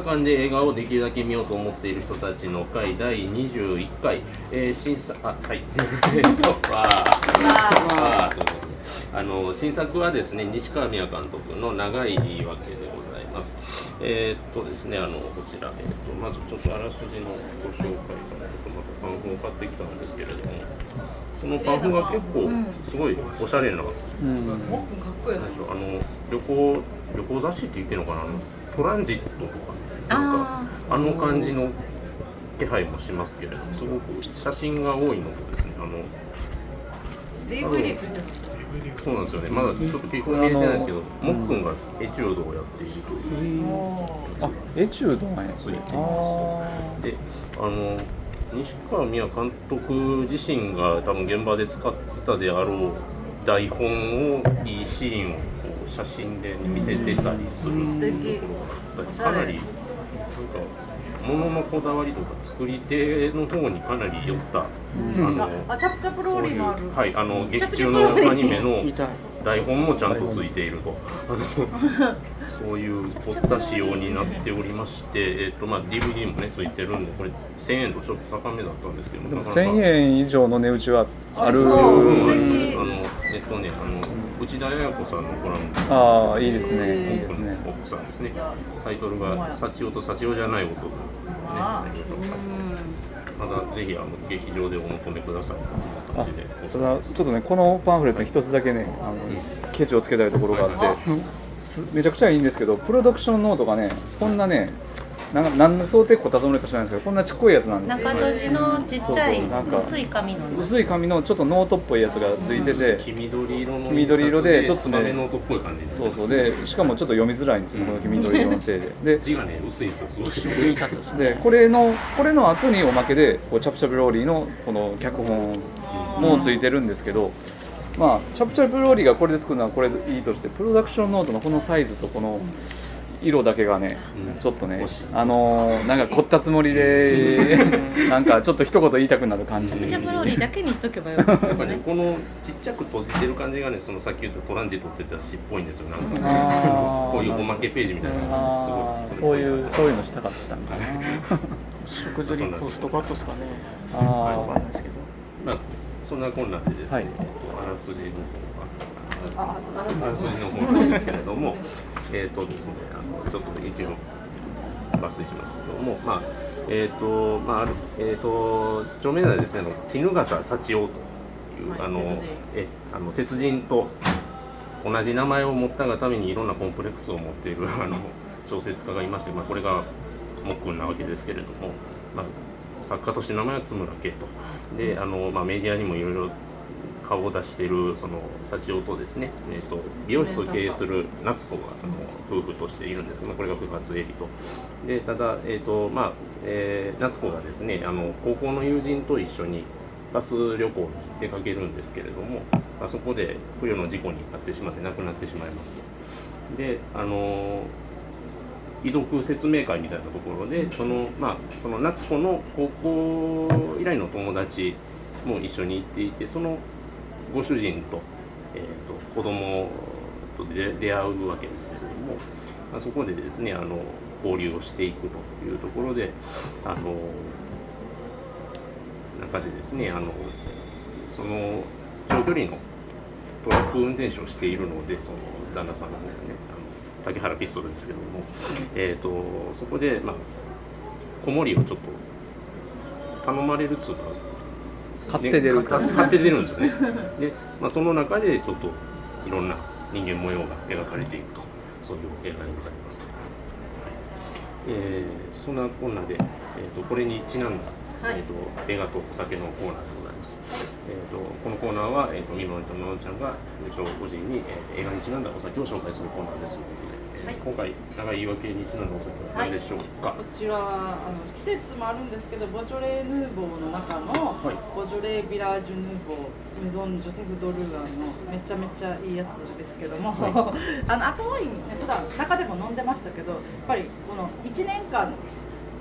映画館で映画をできるだけ見ようと思っている人たちの会第21回、えー、審査あはい。えっとわー。わー。ということであの新作はですね西川宮監督の長い言い訳でございます。えーっとですねあのこちら、えーっとまずちょっとあらすじのご紹介からちょっとまたパンフを買ってきたんですけれども。このパンフが結構すごいおしゃれな、うん。もっくん。かっこいい。なんでしょうあの旅行旅行雑誌って言っていいのかな？トランジットとかなんかあの感じの気配もしますけれどもすごく写真が多いのとですねあの DVD ついてるそうなんですよね。まだちょっと基本見えてないですけど。もっくんがエチュードをやっているというあエチュードなんやついていますであの西川宮監督自身が多分現場で使ってたであろう台本をいいシーンをこう写真で見せてたりする素敵。かなりなんか物のこだわりとか作り手の方にかなり寄った、うん。ああチャプチャプローリーもある。そういうはいあの劇中のアニメの 台本もちゃんとついていると。あ のそういう凝った仕様になっておりまして、えっとまあ、DVD もねついてるんでこれ1000円とちょっと高めだったんですけどでもなかなか。1000円以上の値打ちはある。そう。うん。素敵あのえっとねあの内田彩子さんのコラムああいいですね。いいですね奥さんですね。タイトルが「幸男と幸男じゃない男」ねまだぜひあの劇場でお求めください。という感あじでただちょっとねこのパンフレットに一つだけねあのケチをつけたいところがあって、はい。すめちゃくちゃいいんですけどプロダクションノートがねこんなねなん何の想定こたつもりか知らないんですけどこんなちっこいやつなんですよ。中綴じのちっちゃい薄い紙の薄い紙のちょっとノートっぽいやつがついてて、黄緑色の黄緑色でちょっとねノートっぽい感じにそうそう。でしかもちょっと読みづらいんですよこの黄緑色のせいで。で字がね薄いんですよすごいでこれのこれの後におまけでこうチャプチャプローリーのこの脚本もついてるんですけど、まあチャプチャプローリーがこれで作るのはこれでいいとしてプロダクションノートのこのサイズとこの色だけがね、うん。ちょっとねあのーなんか凝ったつもりでなんかちょっと一言言いたくなる感じ。チャプチャプローリーだけにしとけばよかったやっぱねねこのちっちゃく閉じてる感じがねそのさっき言ったトランジットって言った詩っぽいんですよなん。かねこういうおまけページみたいな。すごそういうそういうのしたかったんかな。食事にコストカットですかね。あわかんないですけど。まあそんなこんなんでですね、はい。えっとあらすじのあそうあらすじの方なんですけれどもえっとですね。あのちょっと一応抜粋しますけども。まあえっ、とまあえっ、と著名なですねあの衣笠幸男という、はいあの鉄人。えあの鉄人と同じ名前を持ったがためにいろんなコンプレックスを持っている あの小説家がいまして、まあ、これがもっくんなわけですけれども、まあ、作家として名前は津村圭と。であの、まあ、メディアにもいろいろ顔を出しているその幸男とですね、えー、と美容室を経営する夏子があの夫婦としているんですけど、これが不発エリとでただ、えーとまあえー夏子がですねあの高校の友人と一緒にバス旅行に出かけるんですけれども、まあ、そこで不慮の事故に遭ってしまって亡くなってしまいますと。であの遺族説明会みたいなところでその,、まあ、その夏子の高校以来の友達も一緒に行っていてそのご主人と,、えー、と子供と出出会うわけですけれども、まあ、そこでですねあの交流をしていくというところであの中でですねあのその長距離のトラック運転手をしているのでその旦那さんの方がねあの竹原ピストルですけども、えー、とそこで、まあ、子守をちょっと頼まれるっつうか買って出るね買買って出るんですよね。で、まあ、その中でちょっといろんな人間模様が描かれていくと。そういう映画でございますと、はい。えーそんなこんなで、えー、とこれにちなんだ、はい。えー、と映画とお酒のコーナーでございます、えー、とこのコーナーは、えー、とみのりとちゃんが部長個人に、えー映画にちなんだお酒を紹介するコーナーです。ということで、えーはい。今回長い言い訳にちなんだお酒は何でしょうか、こちらあの季節もあるんですけどボジョレ・ヌーボーの中の、はい。ボジョレ・ビラージュ・ヌーボーメゾン・ジョセフ・ドルガンのめちゃめちゃいいやつですけども、あの赤ワインね普段中でも飲んでましたけどやっぱりこの1年間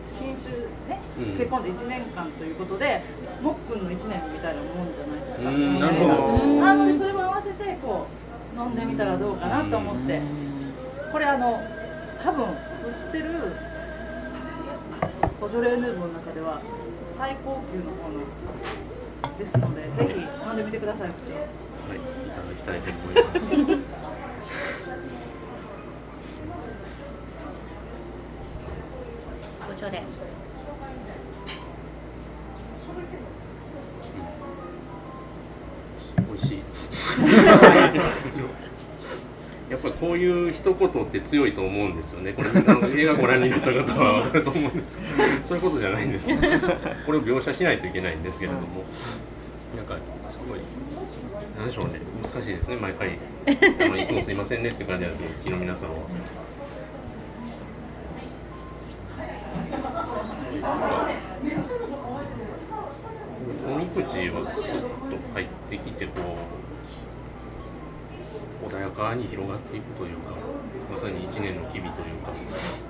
新酒ねうん。漬け込んで1年間ということで、もっくんの1年みたいなもんじゃないですか、なのでそれも合わせてこう飲んでみたらどうかなと思って。これあの多分売ってるボジョレ・ヌーボーの中では最高級のものですのでぜひ飲んでみてください部長はい、いただきたいと思います。ボジョレ美味しい。こういう一言って強いと思うんですよね。これあの映画ご覧になった方は分かると思うんですけど、そういうことじゃないんですよ。これを描写しないといけないんですけれども、なんかすごい。なんでしょうね、難しいですね、毎回。あのいつもすいませんねっていう感じなんですよ、昨日皆さんは。飲み口はスッと入ってきてこう穏やかに広がっていくというかまさに一年の機微というか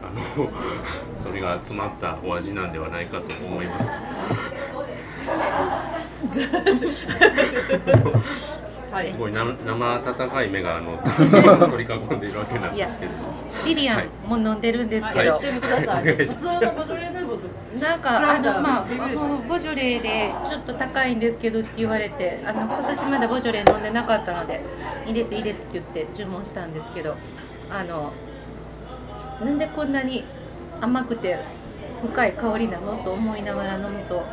あの それが詰まったお味なんではないかと思います はい。すごいな生温かい目があの 取り囲んでいるわけなんですけれども。リリアはい。ンも飲んでるんですけど、はい。やってみてください。普通のボジョレ・なんかあのまあボジョレでちょっと高いんですけどって言われてあの今年まだボジョレ飲んでなかったのでいいですいいですって言って注文したんですけどあのなんでこんなに甘くて深い香りなのと思いながら飲むと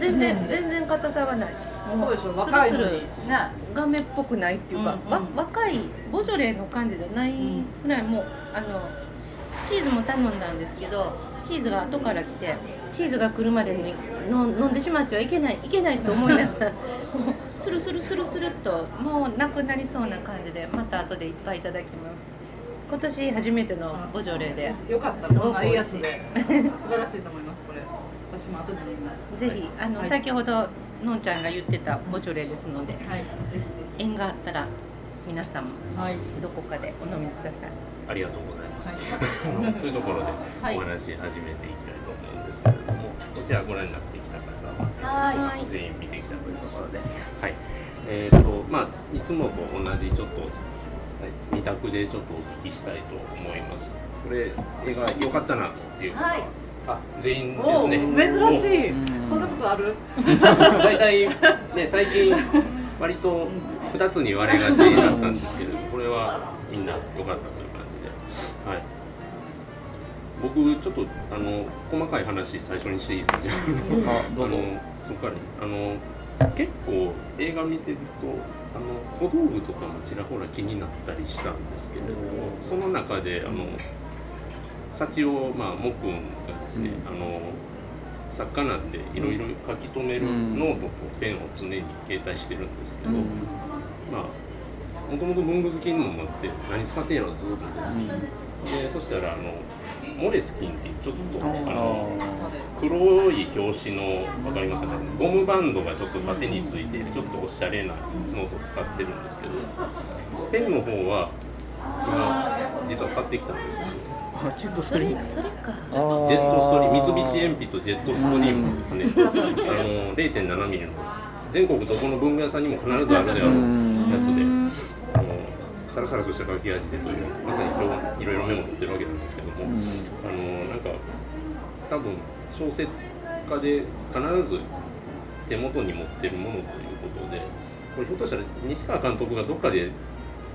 全然全然硬さがない。もそうでしょ若いのに。スルスルね画面っぽくないっていうか、うんうん。わ若いボジョレの感じじゃないぐらいもうあのチーズも頼んだんですけどチーズが後から来てチーズが来るまでにの飲んでしまってはいけないいけないと思いながらもうスルスルスルスルっともうなくなりそうな感じでまた後でいっぱいいただきます。今年初めてのボジョレで。よかった。すごくいいやつで。素晴らしいと思いますこれ。私も後で飲みます。ぜひあの、はい。先ほどのんちゃんが言ってたボジョレですのではい。ぜひぜ縁があったら皆さんもどこかでお飲みください。ありがとうございます。はい。あのというところではい。お話し始めていきたいと思うんですけれども、こちらご覧になってきた方ははい。はい全員見てきたというところで、はい。えっ、とまあいつもと同じちょっと二択でちょっとお聞きしたいと思います。これ映画良かったなっていう。方は、はい。あ全員ですおね。珍しい。うんこんなことある？大体ね最近割と2つに割れがちだったんですけれどこれはみんな良かったとはい、僕ちょっとあの細かい話最初にしていいですか？じゃああどうぞ。あのそこか。らねあの結構映画見てるとあの小道具とかもちらほら気になったりしたんですけれどもその中であの幸夫まあモックンがですね、あの作家なんでいろいろ書き留めるうんノートとペンを常に携帯してるんですけど、うん。まあもともと文具好きにもなって何使ってんやろずっと思ってます、でそしたらあのモレスキンっていうちょっとあの黒い表紙のわかりますか？ねゴムバンドがちょっと縦についてちょっとおしゃれなノートを使ってるんですけどペンの方は今実は買ってきたんですよ。あジェットスそトリーム。れそれか。ジェットストリーム。三菱鉛筆ジェットストリームですね。あの0.7ミリの全国どこの文具屋さんにも必ずあるであろうやつでサラサラとした書き味でというまさに今日いろいろメモ取ってるわけなんですけども、あのなんか多分小説家で必ず手元に持ってるものということでこれひょっとしたら西川監督がどっかで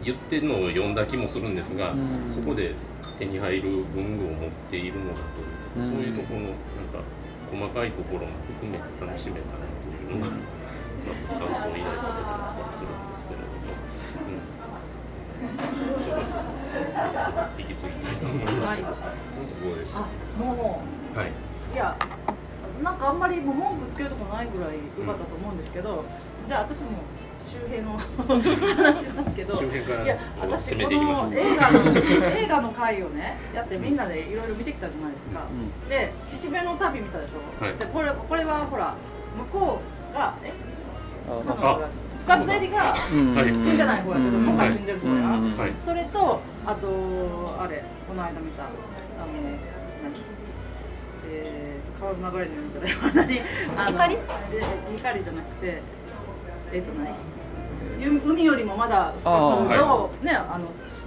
言ってるのを読んだ気もするんですが、うん。そこで手に入る文具を持っているのだという、うん。そういうところのなんか細かいところも含めて楽しめたなというのが、まず感想を抱いたところだったりするんですけれども、うん、引き継ぎたいと思います。はい。です。あもはい。ういやなんかあんまりもう文句つけるとこないぐらい良かったと思うんですけど、じゃあ私も周辺の 話しますけど。周辺からいや私こていきましょう。の映画の映画の回をねやってみんなでいろいろ見てきたじゃないですか、うで岸辺の旅見たでしょ、はい。でこれこれはほら向こうがえ？あなんか深津絵里が死ん。でない。方やけど、うん。僕は死んでる方や、うん。はい。それとあとあれこの間見たあの何えー、川の流れのようにじゃない何？あの光えー光じゃなくてえっ、と何？ゆ海よりもまだ深くの、ねあのし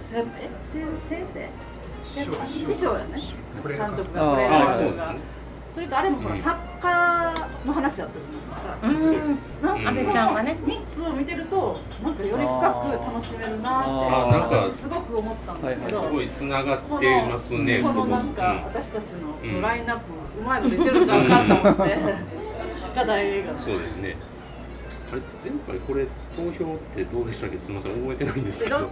せえせ先生？師匠。やね。これ監督がこれがそれとあれもほら、うん。作家の話だったじゃないですか。うん。なんか安倍ちゃんがね。3つを見てるとなんかより深く楽しめるなってあーなんか私すごく思ったんですけど、すごいつながってますねこのこのなんか、うん。私たちうん。のラインナップ、うまいこと言ってるんちゃうかと思って、が大映画そうですね。あれ前回これ投票ってどうでしたっけ？すみません覚えてないんですけど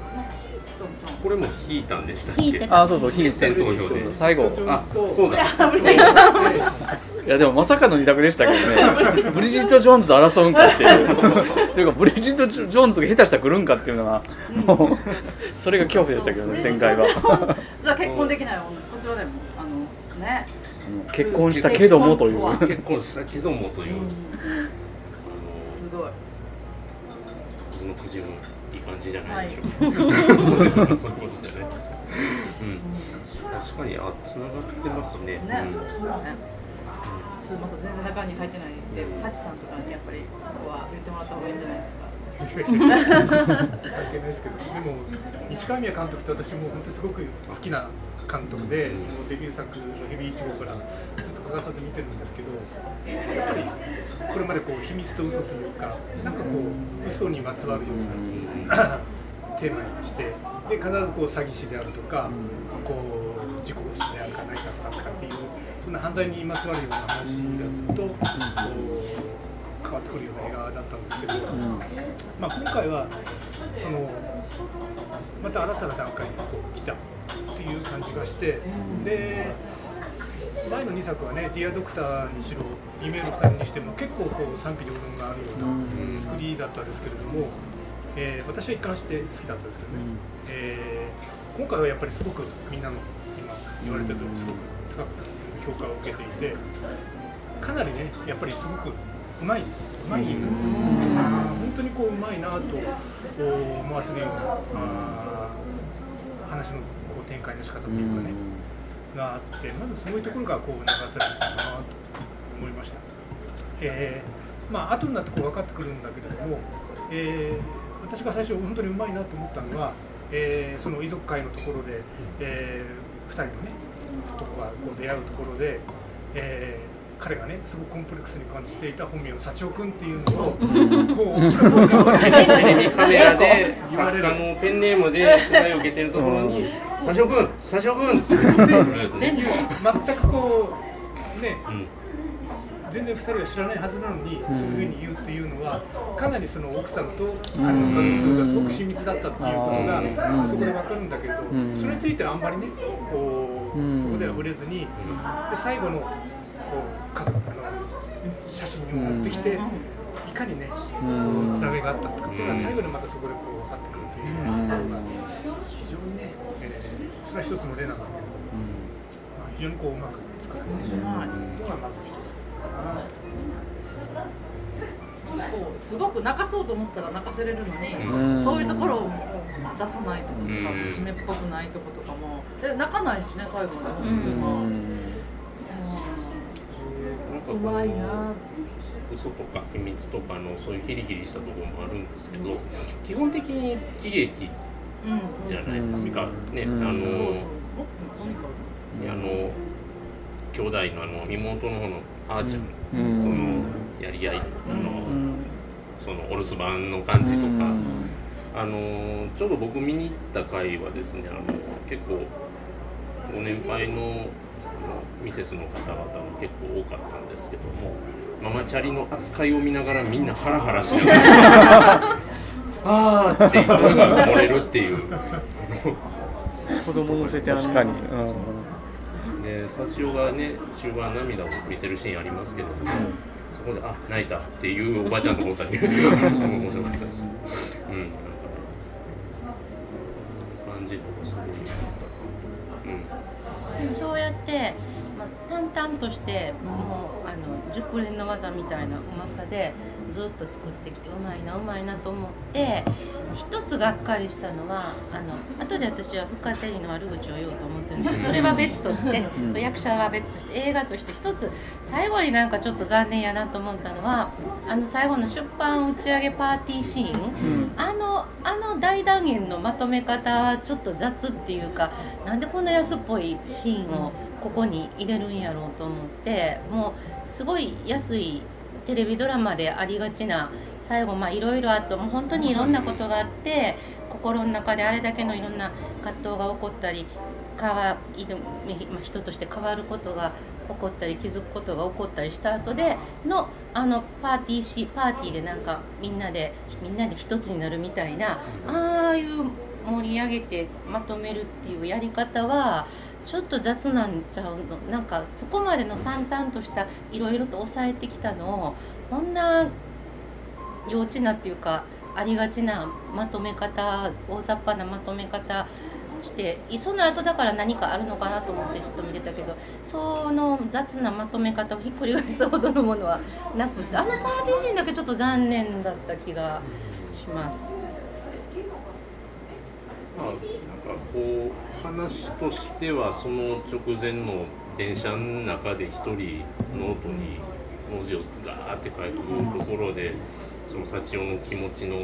これも引いたんでしたっけ？あそうそうヒーセン投票で最後あそうだ。いやでもまさかの二択でしたけどね。ブリジット・ジョーンズと争うんかっていう。というかブリジット・ジョーンズが下手したら来るんかっていうのがもうそれが恐怖でしたけどね前回は。じゃあ結婚できない女こっちはでもあのね、結婚したけどもという。結婚したけどもという、すごい。僕のくじもいい感じじゃないでしょ。うか、そうい。う そういうことじゃないです。か、うん、確かにあつながってますね。ね、うん。そうだねそうまた全然中に入ってないで、ハチさんとかにやっぱりここは言ってもらった方がいいんじゃないですか。関係ないですけどでも石川宮監督って私も本当にすごく好きな監督で、もうデビュー作の「ヘビー1号」からずっと欠かさず見てるんですけどやっぱりこれまでこう秘密と嘘というかなんかこう嘘にまつわるようなテーマにしてで必ずこう詐欺師であるとか、こう事故死であるかないかとかっていうそんな犯罪にまつわるような話がずっとこう変わってくるような映画だったんですけど、まあ、今回はそのまた新たな段階にこう来たっていう感じがしてで前の2作はね「ディアドクター」にしろ「夢の2人」にしても結構こう賛否両論があるような作りだったんですけれども、えー私は一貫して好きだったんですけどね、えー今回はやっぱりすごくみんなの今言われた通りすごく高く評価を受けていてかなりねやっぱりすごくうまいうまい本当にこううまいなと思わせるような話のこう展開の仕方というかね、があってまずすごいところがこう流されるかなと思いました。えーまあ後になってこう分かってくるんだけれども、えー私が最初本当にうまいなと思ったのは、えーその遺族会のところで、え2人のね男がこう出会うところで、えー彼がねすごくコンプレックスに感じていた本名幸男君っていうのをこうカメラで作家のペンネームで取材を受けてるところに「佐々君佐々君!」って言う。全くこうねうん全然2人は知らないはずなのに、そういうふうに言うっていうのはかなりその奥さんと彼の家族がすごく親密だったっていうことが、うん。そこで分かるんだけど、ん。それについてはあんまりねこう、うん。そこでは触れずに、で最後のこう家族の写真にも持ってきて、いかにねこうん。うつながりがあったってことが最後にまたそこでこう分かってくるっていうところが非常にね、えーそれは一つの例なんだけれども、まあ、非常にこううまく作られているのがまず一つかな。と。こうすごく泣かそうと思ったら泣かせれるのに、うん。そういうところを出さないとことか、うん。締めっぽくないとことかもで泣かないしね最後まで、うん。うんなんかこの嘘とか秘密とかのそういうヒリヒリしたところもあるんですけど基本的に喜劇うんじゃないですか、ね、うんあのあの兄弟のあの妹の方のあーちゃんうとん。のやり合い、あのうんそのお留守番の感じとか、うん。あのちょうど僕見に行った回はですねあの結構ご年配のミセスの方々も結構多かったんですけどもママチャリの扱いを見ながらみんなハラハラしながら あーっていう声が漏れるっていう。子供乗せてあの確かに、うん。で幸男がね終盤涙を見せるシーンありますけど、そこで「あ泣いた」っていうおばちゃんと思ったりすごい面白かったです。うんなんかね。感じとかすごいうんそうやって、まあ、淡々としてもうあの熟練の技みたいなうまさでずっと作ってきてうまいなうまいなと思って一つがっかりしたのはあの後で私は深手の悪口を言おうと思ってるんですけどそれは別として、うん。役者は別として映画として一つ最後になんかちょっと残念やなと思ったのはあの最後の出版打ち上げパーティーシーン。うん。あのあの大断言のまとめ方はちょっと雑っていうかなんでこんな安っぽいシーンをここに入れるんやろうと思ってもうすごい安いテレビドラマでありがちな最後まあいろいろあってもう本当にいろんなことがあって心の中であれだけのいろんな葛藤が起こったり変わ人として変わることが起こったり気づくことが起こったりした後でのあのパーティーしパーティーでなんかみんなでみんなで一つになるみたいなああいう盛り上げてまとめるっていうやり方はちょっと雑なんちゃうの？なんかそこまでの淡々としたいろいろと抑えてきたのをこんな幼稚なっていうかありがちなまとめ方大雑把なまとめ方してその後だから何かあるのかなと思ってちょっと見てたけどその雑なまとめ方をひっくり返すほどのものはなくてあのパーティーシーンだけちょっと残念だった気がします。まあ、なんかこう話としてはその直前の電車の中で一人ノートに文字をガーって書いてるところで、その幸夫の気持ちの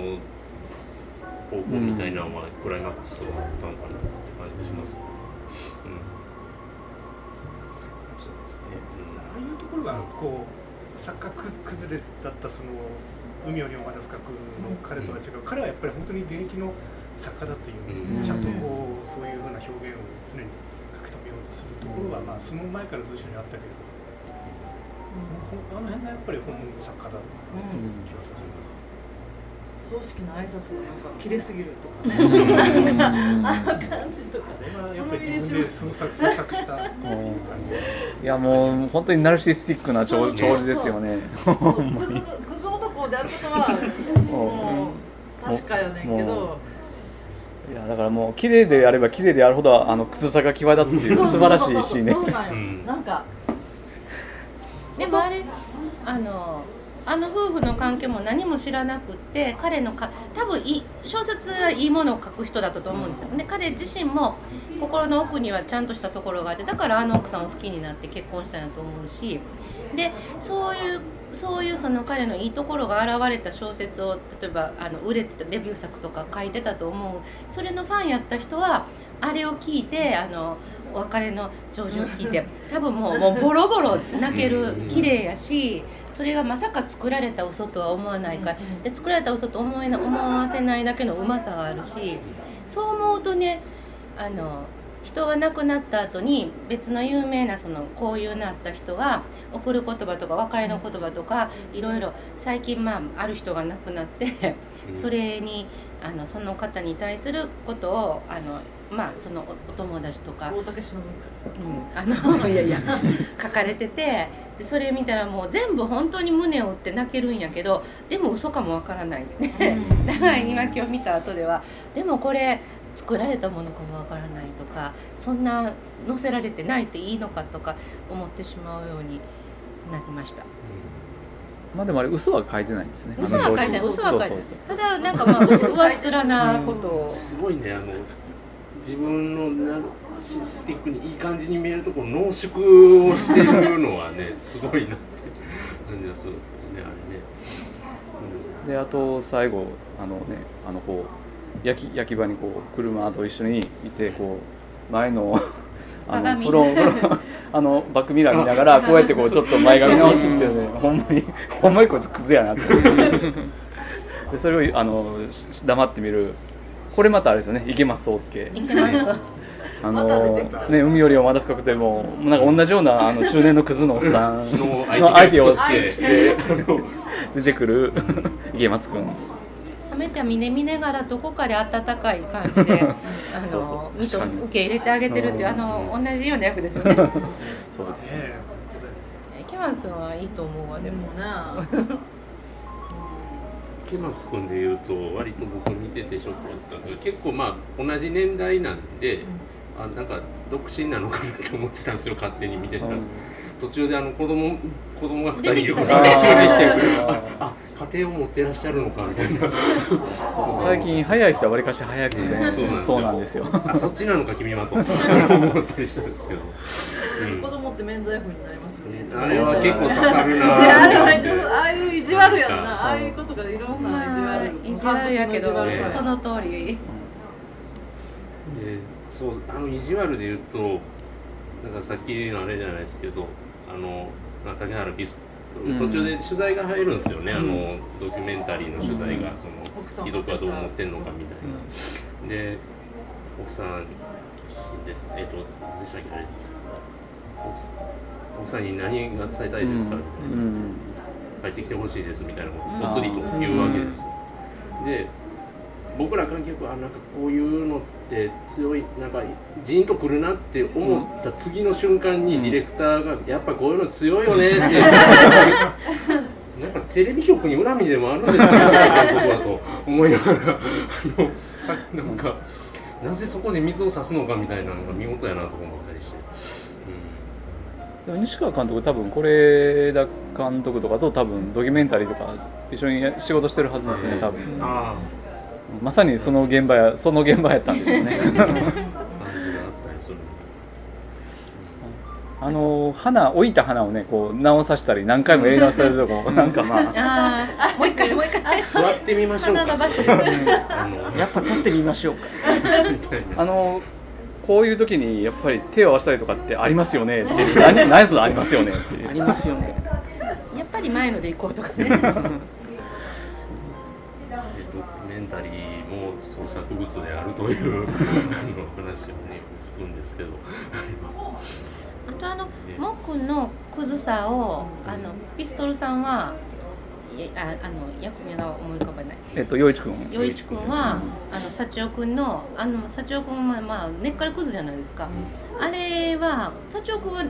方向みたいなのはクライマックスがあったのかなって感じがします。うん、そうですね。ああいうところがこう作家崩れだったその海よりもまだ深くの彼とは違う、彼はやっぱり本当に現役の作家だっていう、うん。ちゃんとこうそういうふうな表現を常に書き留めようとするところは、まあその前から随所にあったけど、あの辺がやっぱり本物の作家だった気がさせます。葬式の挨拶がなんか綺麗すぎるとか。ねなんかあの感じとか。やっぱり自分で創作創作した感じ。いやもう本当にナルシスティックな長長寿ですよね。クズ男であることはもう。確かよねんけもどいやだからもう綺麗であれば綺麗であるほどあのクズさが際立つっていう素晴らしいシーンね。そう。なんよ、うん。なんかでもあれあのあの夫婦の関係も何も知らなくって彼のか多分いい小説はいいものを書く人だったと思うんですよ。で彼自身も心の奥にはちゃんとしたところがあってだからあの奥さんを好きになって結婚したんやと思うし。でそういうそういうその彼のいいところが現れた小説を例えばあの売れてたデビュー作とか書いてたと思う。それのファンやった人はあれを聞いてあのお別れの長寿を聞いて多分もうもうボロボロ泣ける綺麗やしそれがまさか作られた嘘とは思わないからで作られた嘘と思えな思わせないだけのうまさがあるしそう思うとねあの人が亡くなった後に別の有名なその交友のあった人が送る言葉とか別れの言葉とかいろいろ最近まあある人が亡くなってそれにあのその方に対することをあのまあそのおお友達とか大竹しのぶみたいなうん、あの いやいや書かれててでそれ見たらもう全部本当に胸を打って泣けるんやけどでも嘘かもわからない、ね。だから今今日見た後ではでもこれ作られたものかもわからないとかそんな載せられてないっていいのかとか思ってしまうようになりました。まあでもあれ嘘は書いてないんですね。嘘は書いてない。嘘は書いてない。そうそうそうただなんかまあ上っ面なことをすごいねあの自分のナルシスティックにいい感じに見えるところ濃縮をしてるのはね すごいなって感じがするんですよねあれね、であと最後あのねあのこう焼き焼き場にこう車と一緒にいてこう前の あの鏡。フロンフロンあのバックミラー見ながらこうやってこうちょっと前髪直すっていうねほんまに ほんまにこいつクズやなって。でそれをあのし黙ってみる。これまたあれですよね池松壮亮。あのね海よりもまだ深くてもなんか同じようなあの中年のクズのおっさんのの相手をして。出てくる池松君冷めた峰見ながらどこかで温かい感じで あそうそう。の見と確かに受け入れてあげてるっていうあの同じような役ですよね。そうですね。池松君はいいと思うわででももね 池松君でいうと割と僕見ててショックだったんだけど結構まあ同じ年代なんで、あなんか独身なのかなって思ってたんですよ勝手に見てたら、途中であの子供子供が2人いるか出てきたね。らああ家庭を持ってらっしゃるのかみたいな。ー最近早い人はわりかし早くて、ね、そうなんですよ。あそっちなのか君はと。思ったりしたんですけど、うん。子供って免罪符になりますよね。あれは結構刺さるいなやあれはーちょっとああいう意地悪やんな。ああいうことがいろんな意地まあ悪。意地悪やけどその通り。でそうあの意地悪で言うとなんかさっきのあれじゃないですけどあのまあ竹原ピスうん途中で取材が入るんですよね、あうん。のドキュメンタリーの取材が、うん。その遺族はどう思ってんのかみたいな、で奥さんでえっ、と何でしたっけあれ奥さん奥さんに何が伝えたいですか、みたいなうん。帰ってきてほしいですみたいなことをぽつりと言うわけですよ。で僕ら観客はなんかこういうのって強いなんかジーンとくるなって思った次の瞬間にディレクターが「やっぱこういうの強いよね」って なんかテレビ局に恨みでもあるんですかね僕はと思いながら。あのさなんかなぜそこで水を差すのかみたいなのが見事やなと思ったりして。でも西川監督多分是枝監督とかと多分ドキュメンタリーとか一緒に仕事して。るはずですね多分うん、あまさにその現場やその現場やったんですよね。あの花置いた花をねこう直させたり何回もやり直されるとこ なんかまあ。ああもう一回もう一回。座ってみましょうか。やっぱ立ってみましょうか。あのこういう時にやっぱり手を合わせたりとかってありますよね。って何何そのありますよねってありますよね。やっぱり前ので行こうとかねンタリーも創作物であるというあの話をね聞くんですけど。あとあのもっくんのクズさをあのピストルさんはいああの役名が思い浮かばない。えっと陽一君。陽一君はあの幸男君のあの幸男君はまあ根っからクズじゃないですか、あれは幸男君は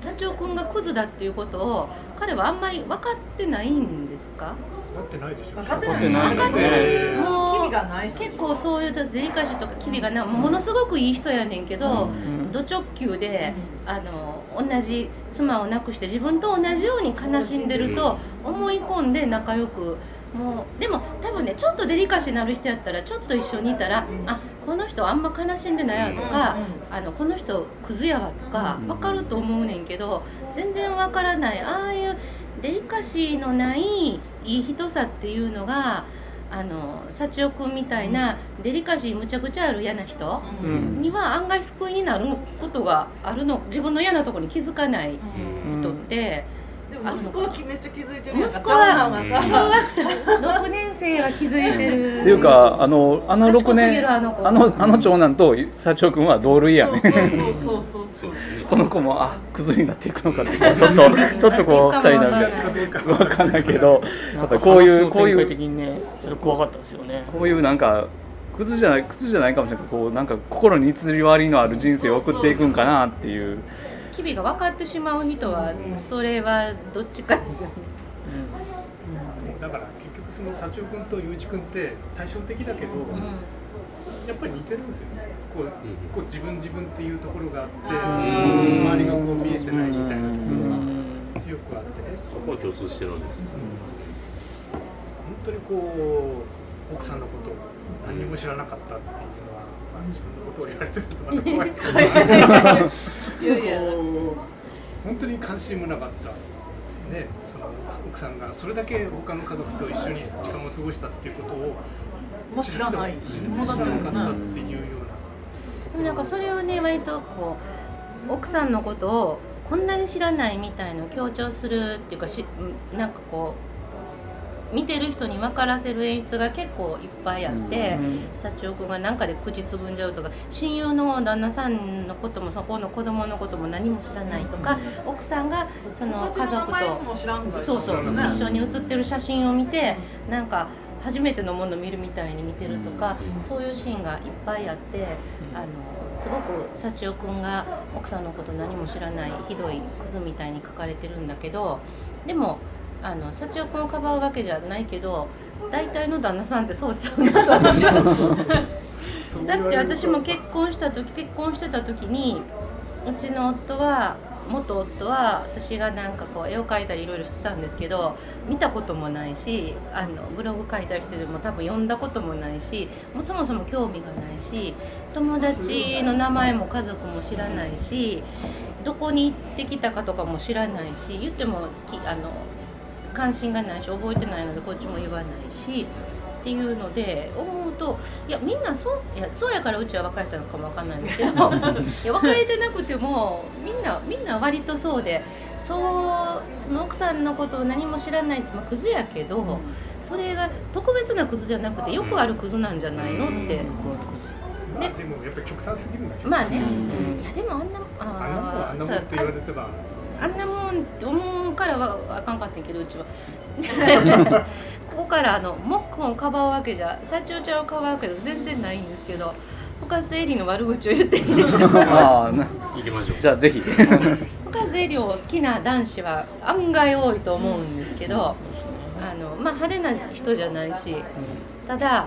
幸男君がクズだっていうことを彼はあんまり分かってないんですか？なってないでしょ。分かってない。分かってないもう機微がない。人結構そういうデリカシーとか機微がなものすごくいい人やねんけど、うんド直球であの同じ妻を亡くして自分と同じように悲しんでると思い込んで仲良くもうでも多分ねちょっとデリカシーのある人やったらちょっと一緒にいたら、あこの人あんま悲しんでないやとか、あのこの人クズやわとかうん分かると思うねんけど全然分からない。ああいうデリカシーのないいい人さっていうのがあの幸男君みたいなデリカシーむちゃくちゃある嫌な人うん。には案外救いになることがあるの自分の嫌なところに気づかないうん。人って、でも息子はめっちゃ気づいてるやんか。息子は小学生6年生は気づいてる。っていうかあのあの6賢すぎ年るあの子。あのあの長男と幸男君は同類やね。そうそうそうそうそうそう。そうですね。この子もあクズになっていくのかって ちょっとちょっとこう二人なんかわかんないけどやっぱりこういうこういう的にねそれ怖かったですよね。こういうなんかクズじゃないクズじゃないかもしれない。けどこうなんか心に偽り割りのある人生を送っていくんかなっていう機微が分かってしまう人はそれはどっちかですよね。もうだから結局その幸男君と雄一君って対照的だけど、やっぱり似てるんですよね。こうこう自分自分っていうところがあってうん。周りがこう見えてないみたいなところがうん。強くあって。ねそこは共通してるんです。本当にこう奥さんのことを何にも知らなかったっていうのは、まあ、自分のことを言われてるとまた怖い。本当に関心もなかった、ね、その奥さんがそれだけ他の家族と一緒に時間を過ごしたっていうことをもう知らない。全然知らなかったっていうような。なんかそれをね割とこう奥さんのことをこんなに知らないみたいのを強調するっていうかしうんなんかこう見てる人に分からせる演出が結構いっぱいあって、幸男君が何かで口つぐんじゃうとか親友の旦那さんのこともそこの子供のことも何も知らないとか、奥さんがその家族とそうそうね一緒に写ってる写真を見てなんか初めてのものを見るみたいに見てるとか、そういうシーンがいっぱいあって、あのすごく幸男君が奥さんのこと何も知らないひどいクズみたいに書かれてるんだけどでもあの幸男君をかばうわけじゃないけど大体の旦那さんってそうちゃうなと私はだって私も結婚した時結婚してた時にうちの夫は元夫は私がなんかこう絵を描いたりいろいろしてたんですけど見たこともないしあのブログ書いたりしてても多分読んだこともないしもうそもそも興味がないし友達の名前も家族も知らないしどこに行ってきたかとかも知らないし言ってもきあの関心がないし覚えてないのでこっちも言わないしっていうので思うといやみんなそういやそうやからうちは別れたのかもわかんないんですけど いや別れてなくてもみんなみんな割とそうでそうその奥さんのことを何も知らないって、まあ、クズやけど、それが特別なクズじゃなくてよくあるクズなんじゃないのって。まあでもやっぱり極端すぎるんだけど。まあね、うん。いやでもあんなあんなもんはあんなもんって言われてばあんなもんって思うからはあかんかったんやけどうちは。ここからあのもっくんをかばうわけじゃ社長ちゃんをかばうわけじゃ全然ないんですけど深津絵里の悪口を言っていいですか？ああな行きましょう。じゃあぜひ。深津絵里を好きな男子は案外多いと思うんですけど、あのまあ派手な人じゃないしただ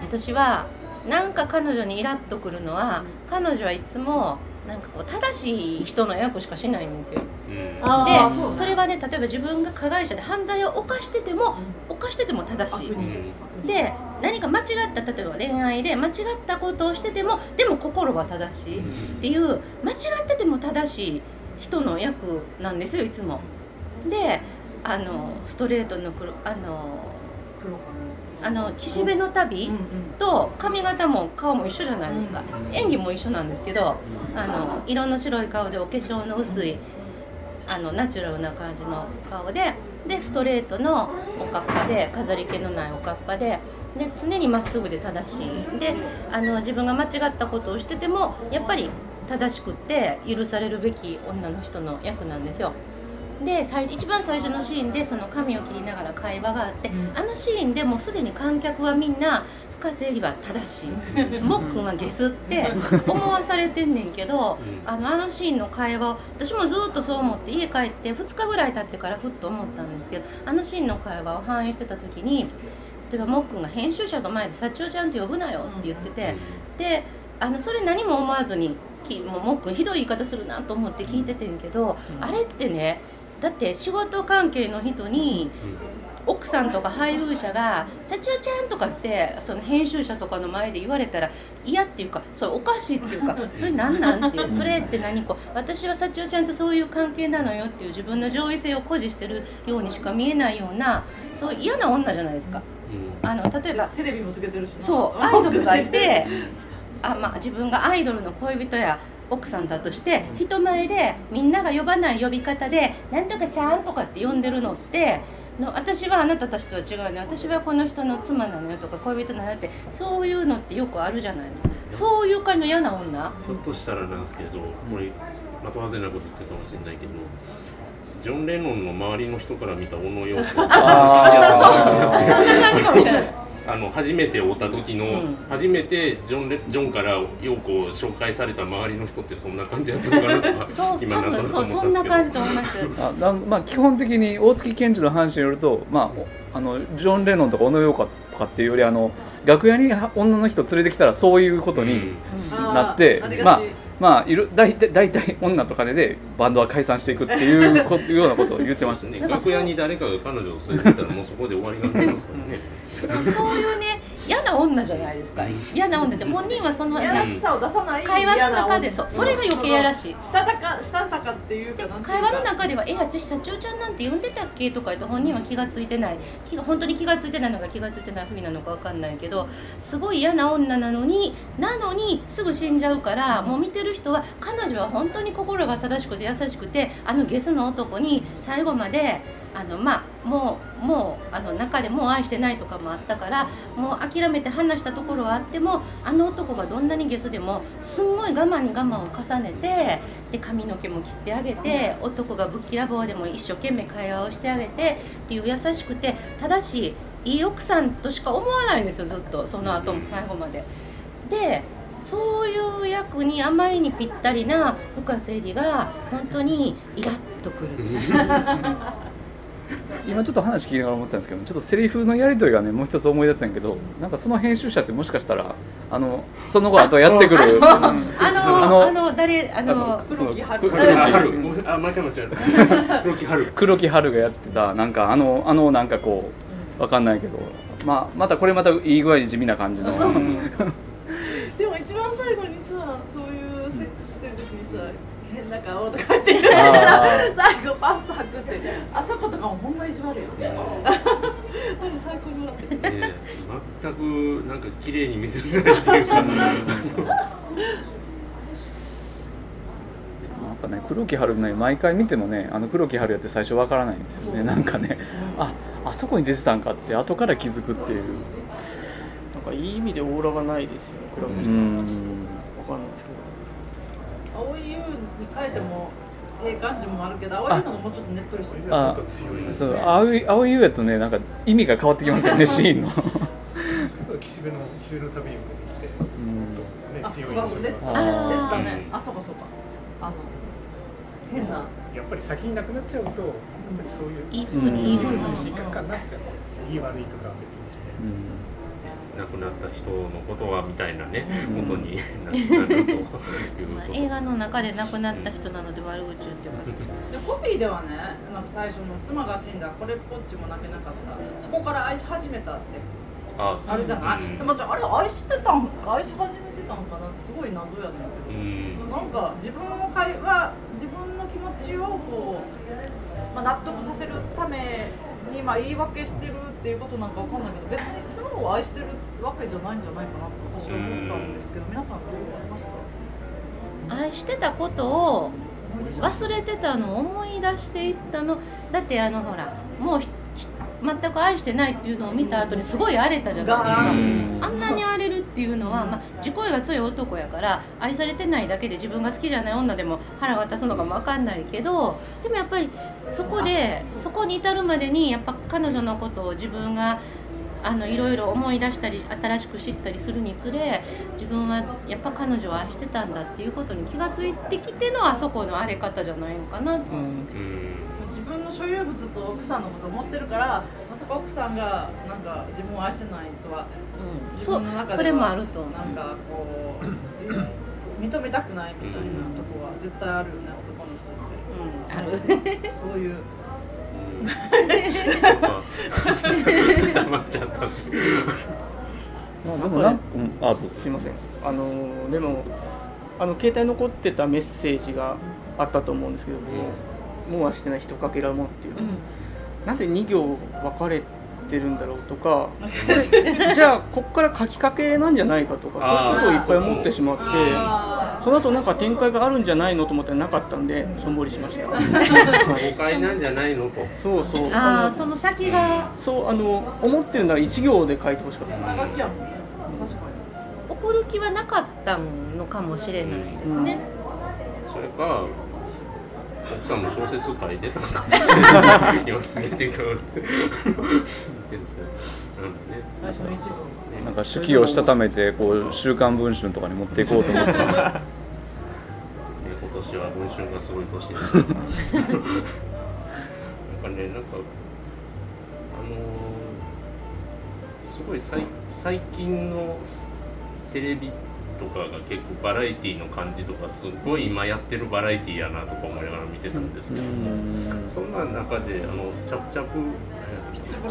私はなんか彼女にイラッとくるのは彼女はいつもなんかこう正しい人の役しかしないんですよ。うん。あでーそれはね例えば自分が加害者で犯罪を犯してても犯してても正しい。で何か間違った例えば恋愛で間違ったことをしててもでも心は正しい。っていう間違ってても正しい人の役なんですよいつも。であのストレートの黒あのあの岸辺の旅、と髪型も顔も一緒じゃないですか、演技も一緒なんですけどあの色の白い顔でお化粧の薄いあのナチュラルな感じの顔ででストレートのおかっぱで飾り気のないおかっぱでで常にまっすぐで正しい。であの自分が間違ったことをしててもやっぱり正しくって許されるべき女の人の役なんですよ。で最一番最初のシーンでその髪を切りながら会話があって、うん。あのシーンでもうすでに観客はみんな深瀬絵里は正しい もっくんはゲスって思わされてんねんけどうん。あのあのシーンの会話を私もずっとそう思って家帰って2日ぐらい経ってからふっと思ったんですけどあのシーンの会話を反映してた時に例えばもっくんが編集者の前で「社長ちゃんと呼ぶなよ」って言ってて。であのそれ何も思わずにきもうもっくんひどい言い方するなと思って聞いててんけど、うん。あれってねだって仕事関係の人に奥さんとか配偶者が「社長ちゃん」とかってその編集者とかの前で言われたら嫌っていうかそれおかしいっていうか それ何なんっていうそれって何こう私は社長ちゃんとそういう関係なのよっていう自分の上位性を誇示してるようにしか見えないようなそう嫌な女じゃないですか。うん。あの例えばテレビもつけてるしな。そう アイドルがいて あ、まあ、自分がアイドルの恋人や奥さんだとして人前でみんなが呼ばない呼び方で「なんとかちゃん」とかって呼んでるのっての私はあなたたちとは違うね私はこの人の妻なのよとか恋人なのよってそういうのってよくあるじゃないですか。そういう感じの嫌な女。ひょっとしたらなんですけど、これ、的外れなこと言ってるかもしれないけど、ジョン・レノンの周りの人から見た小野洋子あ そんな感じかもしれないあの初めて会った時の、うん。初めてジョンレジョンから陽子を紹介された周りの人ってそんな感じだったのかなとか そう今そうそんな感じと思います。あなんまあ、基本的に大月健二の話によると、まあお、あのジョン・レノンとか小野洋子とかっていうよりあの楽屋に女の人連れてきたらそういうことに、うん。なってあーありがち。まあまあいる大体大体女とかででバンドは解散していくっていうこ ようなことを言ってましたね。ね、楽屋に誰かが彼女を連れてきたらもうそこで終わりになってますからね。そういうね嫌な女じゃないですか。嫌な女って本人はそのやらしさを出さない会話の中でそうそれが余計やらしい。したたかしたたかっていうかなんていうか。会話の中では「え私社長ちゃんなんて呼んでたっけ?」とか言って本人は気が付いてない。気が本当に気が付いてないのか気が付いてないふうなのか分かんないけどすごい嫌な女なのになのにすぐ死んじゃうからもう見てる人は彼女は本当に心が正しくて優しくてあのゲスの男に最後まであのまあもうもうあの中でもう愛してないとかもあったからもう諦めて話したところはあってもあの男がどんなにゲスでもすんごい我慢に我慢を重ねてで髪の毛も切ってあげて男がぶっきらぼうでも一生懸命会話をしてあげてっていう優しくて正しいいい奥さんとしか思わないんですよずっとその後も最後まで。でそういう役にあまりにぴったりな深津絵里が本当にイラッとくる。今ちょっと話聞きながら思ったんですけどちょっとセリフのやり取りがねもう一つ思い出せんけどなんかその編集者ってもしかしたらあのその後あとやってくるあのあの誰れあのその黒木春。くあ春。あ毎回間違える 黒木春。黒木春がやってたなんかあのあのなんかこうわかんないけど、まあ、またこれまたいい具合に地味な感じの。でも一番最後に変な顔とか言ってあ最後パンツ履くってあそことかもほんま意地悪いよね。あれ最高に笑ってる。ね全くなんか綺麗に見せれないっていうかな。んかね黒木春ね毎回見てもねあの黒木春やって最初わからないんですよね。なんかねああそこに出てたんかって後から気づくっていう。なんかいい意味でオーラがないですよね倉う口さん、ん。わかんないですけど青い優に変えてもええ感じもあるけど青い優のがもうちょっとねっとりしてるもっと強いそう青い青い優やとねなんか意味が変わってきますよねシーンの、岸辺の岸辺の旅にてきてうん。ねあ強いあ出ーたねあそうかそうか。あの変な。やっぱり先に亡くなっちゃうとやっぱりそういういい風にいい風にいう失格感になっちゃう。いい悪いとかは別にして。うん亡くなった人のことはみたいなねうん。ことになるというまあこと映画の中で亡くなった人なので悪口言ってますけど。でコピーではねなんか最初の妻が死んだこれっぽっちも泣けなかった。そこから愛し始めたってああるじゃない、うん。でもじゃああれ愛してたんか愛し始めてたんかなってすごい謎やねんけうん。ど、なんか自分を会話自分の気持ちをこう、まあ、納得させるために今言い訳してるっていうことなんかわかんないけど別に妻を愛してるわけじゃないんじゃないかなと私は思ったんですけど皆さんどう思いました？愛してたことを忘れてたのを思い出していったの。だってあのほらもう全く愛してないっていうのを見た後にすごい荒れたじゃないですか、うん。あんなに荒れるっていうのは、まあ、自己愛が強い男やから愛されてないだけで自分が好きじゃない女でも腹が立つのかも分かんないけどでもやっぱりそこでそこに至るまでにやっぱ彼女のことを自分があのいろいろ思い出したり新しく知ったりするにつれ自分はやっぱ彼女を愛してたんだっていうことに気がついてきてのあそこの荒れ方じゃないのかなと、うん。うん。自分の所有物と奥さんのことを思ってるからまさか奥さんがなんか自分を愛してないとはうん、自そ分の中ではそれもあると。なんかこう 認めたくないみたいなとこは絶対あるよね男の人って。うん、ある。そういう。うん。黙っちゃった。んですけどまあでもな、うん、あすいません。あのーでもあの携帯に残ってたメッセージがあったと思うんですけども、もうはしてない人かけらもっていう、うん。なんで2行分かれてるんだろうとか。じゃあこっから書きかけなんじゃないかとかそういうことをいっぱい思ってしまってあその後なんか展開があるんじゃないのと思ったらなかったん。でしょんぼりしました。誤解なんじゃないのと。そうそう。のああその先がそうあの思ってるなら1行で書いてほしかった。です下書きやもん。ね確か送る気はなかったのかもしれないですね、それか奥さんも小説書いてたのかもしれないすげえ適当に言ってるんですよなんでねに最初の一部なんか手記をしたためてこう週刊文春とかに持っていこうと思ってた今年は文春がすごい年でしたなんかねなんかあのーすごい最最近のテレビとかが結構バラエティの感じとかすごい今やってるバラエティやなとか思いながら見てたんですけども、そんな中であのチャプチャプ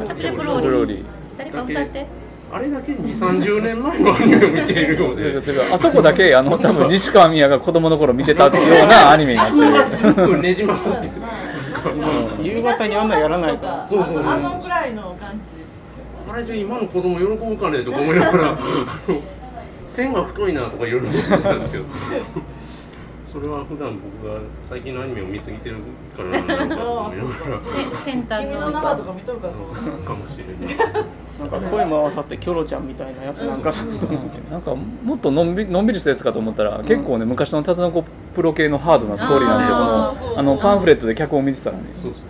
チャプチャプブローリ。ー誰か歌って。あれだけ2、30年前のアニメを見ているようで。あそこだけあの 多分西川美也が子供の頃見てたっていうような アニメになってる。すごくねじ曲がってる。夕方にあんなやらないか。らそうそうそう。あのぐらいの感じ。あれじゃ今の子供喜ぶかねとか思いながら、線が太いなとかいろいろ思ってたんですけど。それは普段僕が最近のアニメを見すぎてるからなんだろうかと思いながら。せ先端君のか見とるからそうかもしれない。なんか声も合わさってキョロちゃんみたいなやつなんかなと思ってなんかもっとのんびのんびりしたやつかと思ったら、結構ね昔のタツノコプロ系のハードなストーリーなんですよあのパンフレットで脚本見てたらねそうですね。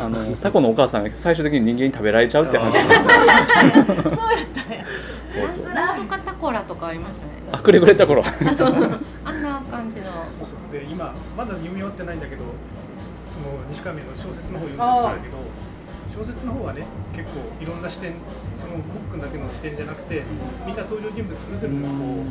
あのタコのお母さんが最終的に人間に食べられちゃうって話です そうやったんやそうそうなんとかタコラとかありましたね。あくれぐれた頃。あそう。あんな感じの。そうそう。で今まだ読み終わってないんだけどその西川明の小説の方を読んでるんだけど小説の方はね結構いろんな視点その僕だけの視点じゃなくてみんな登場人物それぞれのこう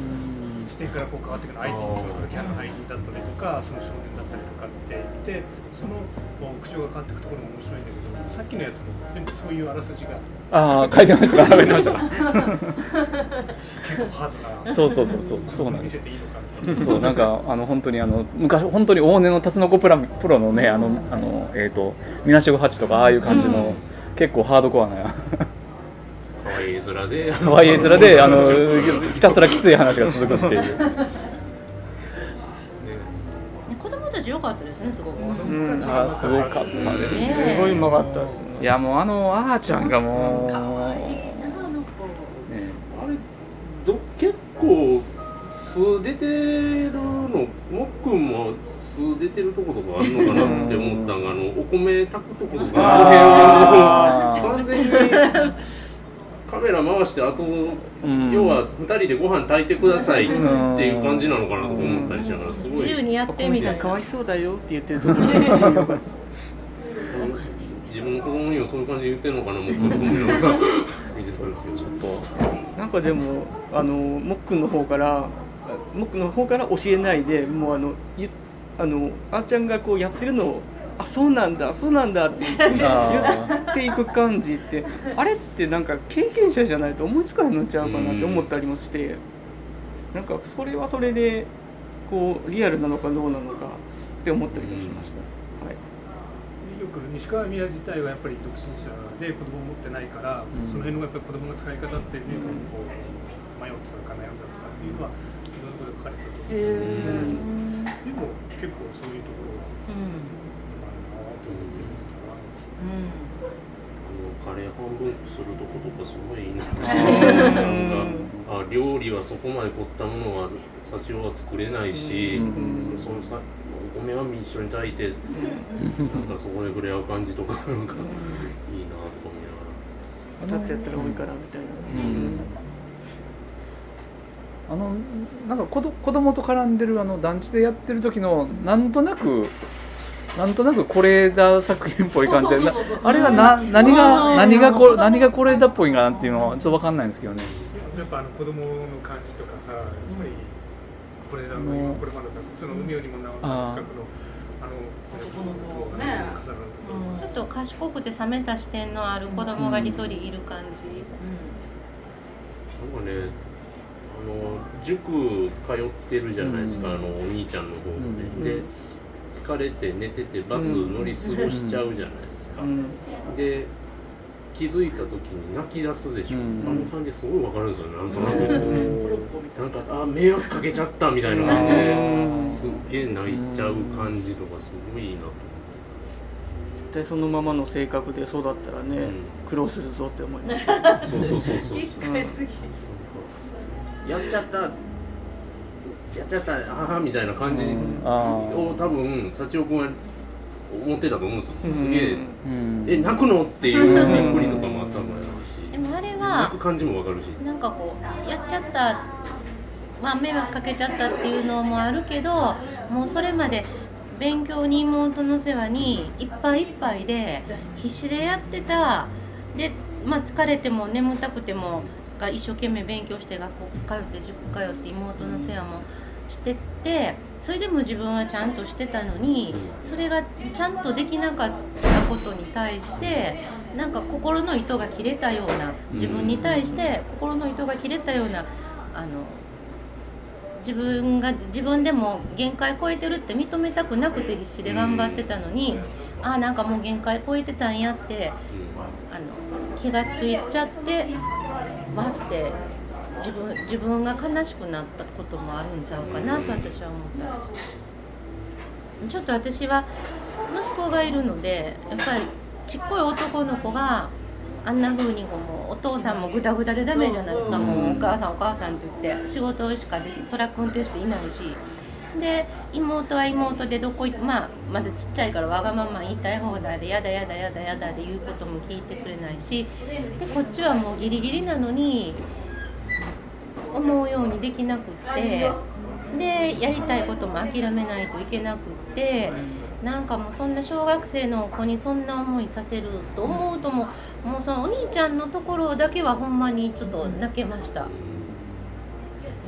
視点からこう変わっていくの愛人その時の愛人だったりとかその少年だったりとかって言ってそのこう口調が変わっていくところも面白いんだけどさっきのやつも全部そういうあらすじがああ書いてました。書いてました。結構ハードなそうそうそうそうそうなんです。見せていいのかみたいなそうなんかあの本当にあの昔本当に大根のタツノコプラプロのねあのあのえっ、とみなしごハチとかああいう感じの、結構ハードコアない絵面で。可愛い絵面であのひたすらきつい話が続くっていう。子供たち良かったですねすごく、うんあーすごかったですね。すごいうまかった。ですねいやもうあのあーちゃんがもう、ね、あれど結構素出てるのもっくんも素出てるとことかあるのかなって思ったんがあのお米炊くとことか。完全にカメラ回してあと、ん。要は2人でご飯炊いてくださいっていう感じなのかなとか思ったりしながらすごい。自由にやってみたいなかわいそうだよって言ってる。自分の子供にはそういう感じで言ってんのかなもっくんと思いながら見てたんですけど。ちょっと。なんかでもあのもっくんの方からあもっくんの方から教えないでもうあのゆあのあーちゃんがこうやってるのをあそうなんだそうなんだって言っていく感じってあれってなんか経験者じゃないと思いつかへんのちゃうかなって思ったりもしてなんかそれはそれでこうリアルなのかどうなのかって思ったりもしました。はい。よく西川宮自体はやっぱり独身者で子供を持ってないから、うん。その辺のやっぱり子供の使い方って随分こう迷ってたか悩んだとかっていうのはいろんなことが書かれてたと思うんですけど、でも結構そういうところはうんあるなと思ってるんですけど、うんあのカレー半分こするとことかすごいいいななんかあ料理はそこまで凝ったものは社長は作れないし、うんそのさお米は一緒に炊いて、なんかそこで触れ合う感じとかなんかいいなとか思いながら。2つやったら多いからみたいな。うんあのなんか子ど子供と絡んでるあの団地でやってる時のなんとなくなんとなく是枝作品っぽい感じであれはな何がうん何がこ何が是枝っぽいんかなっていうのはちょっと分かんないんですけどね。やっぱあの子供の感じとかさ、やっぱりこれだの今これまでさその海よりもなおあー。深くのあの男の子ねちょっと賢くて冷めた視点のある子供が一人いる感じ、なんかね、あの塾通ってるじゃないですか、うん。あのお兄ちゃんの方で、うん。で疲れて寝ててバス乗り過ごしちゃうじゃないですか、うん。で気づいた時に泣き出すでしょ、うん。あの感じすごいわかるんですよね。なんとなくですよね、プロッコみたいなんかあ迷惑かけちゃったみたいな感じうん。ですっげえ泣いちゃう感じとかすごいいいなと絶対そのままの性格で育ったらね、うん。苦労するぞって思いました。そうそうそうそう。やっちゃったやっちゃったああみたいな感じあを多分幸男君は思ってたと思うんですよ。すげえ、あうん。え泣くのっていうびっくりとかもあったもんやし。でもあれ泣はく感じもわかるし。なんかこうやっちゃったまあ迷惑かけちゃったっていうのもあるけどもうそれまで勉強に妹の世話にいっぱいいっぱいで必死でやってた。で、まあ、疲れても眠たくてもが一生懸命勉強して学校通って塾通って妹の世話もしてってそれでも自分はちゃんとしてたのにそれがちゃんとできなかったことに対してなんか心の糸が切れたような自分に対して心の糸が切れたようなあの自分が自分でも限界超えてるって認めたくなくて必死で頑張ってたのにああなんかもう限界超えてたんやってあの気がついちゃってわって自分自分が悲しくなったこともあるんちゃうかなと私は思った。ちょっと私は息子がいるのでやっぱりちっこい男の子があんな風にこうもうお父さんもぐだぐだでダメじゃないですか。もうお母さんお母さんって言って仕事しかでトラック運転手でいないしで妹は妹でどこ行まあまだちっちゃいからわがまま言いたい放題でやだやだやだやだで言うことも聞いてくれないしでこっちはもうギリギリなのに思うようにできなくってでやりたいことも諦めないといけなくってなんかもうそんな小学生の子にそんな思いさせると思うとももうそのお兄ちゃんのところだけはほんまにちょっと泣けました。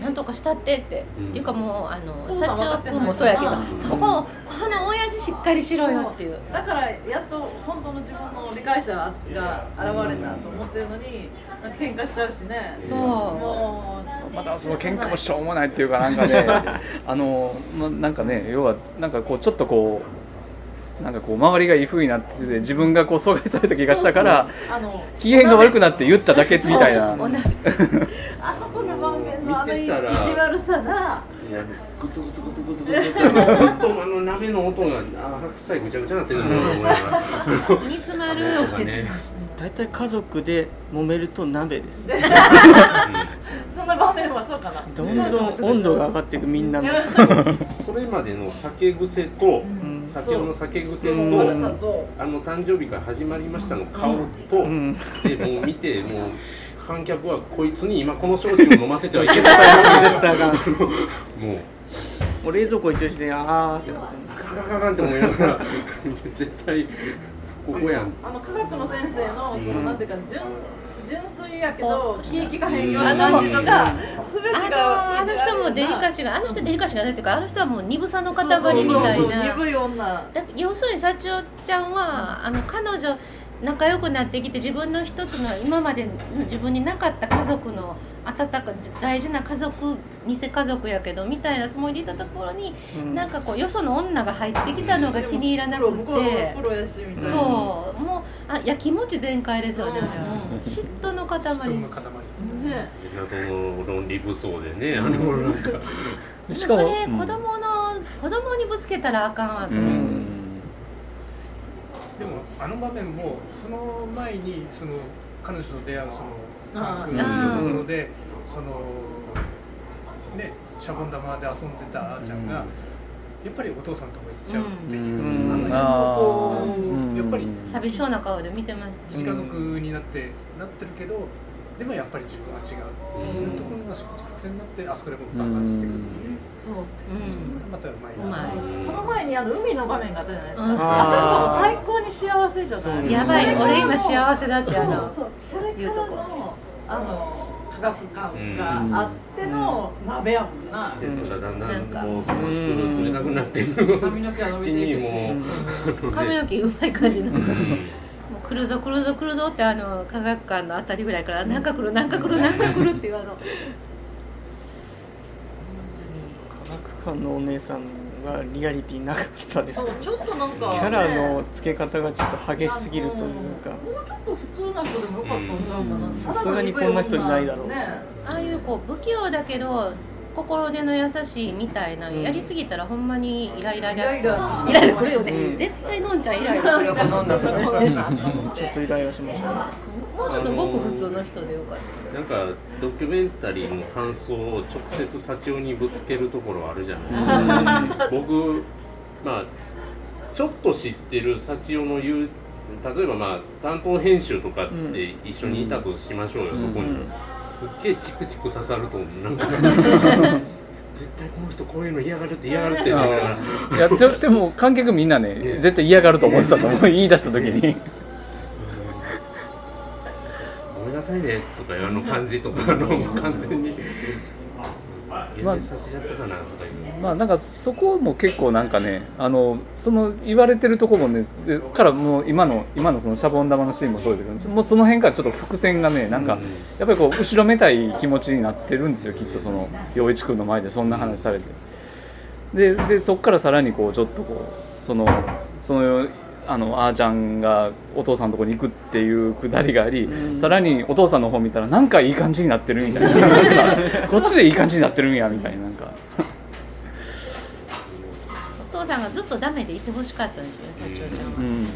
なんとかしたってって、うん。っていうかもうあの社長君もそうやけどなそここの親父しっかりしろよっていう。だからやっと本当の自分の理解者が現れたと思ってるのになんか喧嘩しちゃうしね。そう。もうまたその喧嘩もしょうもないっていうかなんかね あのまなんかね要はなんかこうちょっとこうなんかこう周りがいい風になってて自分がこう阻害された気がしたからそうそうあの機嫌が悪くなって言っただけみたいな。あそこの場面のあの意地悪さないやグツグツグツグツグツってずっとあの鍋の音があ白菜ぐちゃぐちゃなってるの思いながら煮詰まるね大体家族で揉めると鍋ですそんな場面はそうかなどんどん温度が上がっていくみんなの、それまでの酒癖とうん社長の酒癖うんと。あの誕生日から始まりましたの顔と、うん。でもう見て もう観客はこいつに今この焼酎を飲ませてはいけない。もうもう冷蔵庫行ってる時点であーってさガンガンガンガンって思いながら 絶対ここやん。あの科学の先生のその、うんなんていうか純純粋やけど気利かへんよううん。な感じとか全てあがのあの人もデリカシーがあの人デリカシーがないっていうかあの人はもう鈍さの塊みたいな。鈍い女。だ要するに幸代ちゃんはあの彼女仲良くなってきて自分の一つの今までの自分になかった家族の温か大事な家族偽家族やけどみたいなつもりでいたところに、うん。なんかこうよその女が入ってきたのが気に入らなくてそう。もうあやきもち全開ですよね、うん。嫉妬の塊人の塊ね謎の論理武装でねあのなんか。しかもそれうん子供の、子供にぶつけたらあかんわう、んでもあの場面もその前にその彼女と出会うその科学あのところでそのねシャボン玉で遊んでたあーちゃんが、やっぱりお父さんのとこ行っちゃうっていう、うん。あの辺あもこーうやっぱり寂しそうな顔で見てました一家族になって、なってるけどでもやっぱり自分は違うっていうところが一つ伏線になってあそこでもう爆発していくっていう、そううん。そこがまたうまいな。うまい。その前にあの海の場面があったじゃないですか、うん。あそこも最高に幸せじゃない？やばい。俺今幸せだってあそうのそう。それからのあの科学感があっての鍋やもんな、季節がだんだなんもう涼しく冷たくなっていく髪の毛が伸びていくし、髪の毛うまい感じの。もうう来るぞ来るぞ来るぞってあの科学館のあたりぐらいからなんか来るなんか来るなんか来るっていうあの。科学館のお姉さんがリアリティなかったです。ちょっとなんか、キャラの付け方がちょっと激しすぎるというか。もうちょっと普通な人でもよかったんちゃうかな、さすがにこんな人いないだろう。ね。ああいうこう不器用だけど心根の優しいみたいな、うん。やりすぎたらほんまにイライライライラ。イライラ来るよね、うん。絶対のんちゃんイライラ来るよこの女ちょっとイライラしました。ねもうちょっとごく普通の人でよかったなんかドキュメンタリーの感想を直接幸男にぶつけるところあるじゃないですか。僕まあちょっと知ってる幸男の言う例えばまあ担当編集とかって一緒にいたとしましょうよ、そこに、うん。すっげえチクチク刺さると思う。なんか。絶対この人こういうの嫌がるって嫌がるって思いな。がらいやででも観客みんなねね。絶対嫌がると思ってたと思う。言い出した時になさいねとかあの感じとかあの完全に。幻滅させちゃったかなとかいう。まあなんかそこも結構なんかねあのその言われてるとこもねでからもう今の今のそのシャボン玉のシーンもそうですけどもうその辺からちょっと伏線がねなんかうん。やっぱりこう後ろめたい気持ちになってるんですよきっとその陽一君の前でそんな話されて。ででそこからさらにこうちょっとこうそのそのあのあーちゃんがお父さんのとこに行くっていうくだりがあり、うん。さらにお父さんの方見たらなんかいい感じになってるみたいな。こっちでいい感じになってるんやみたいななんか。お父さんがずっとダメでいてほしかったんですよね社長ちゃんは、うん。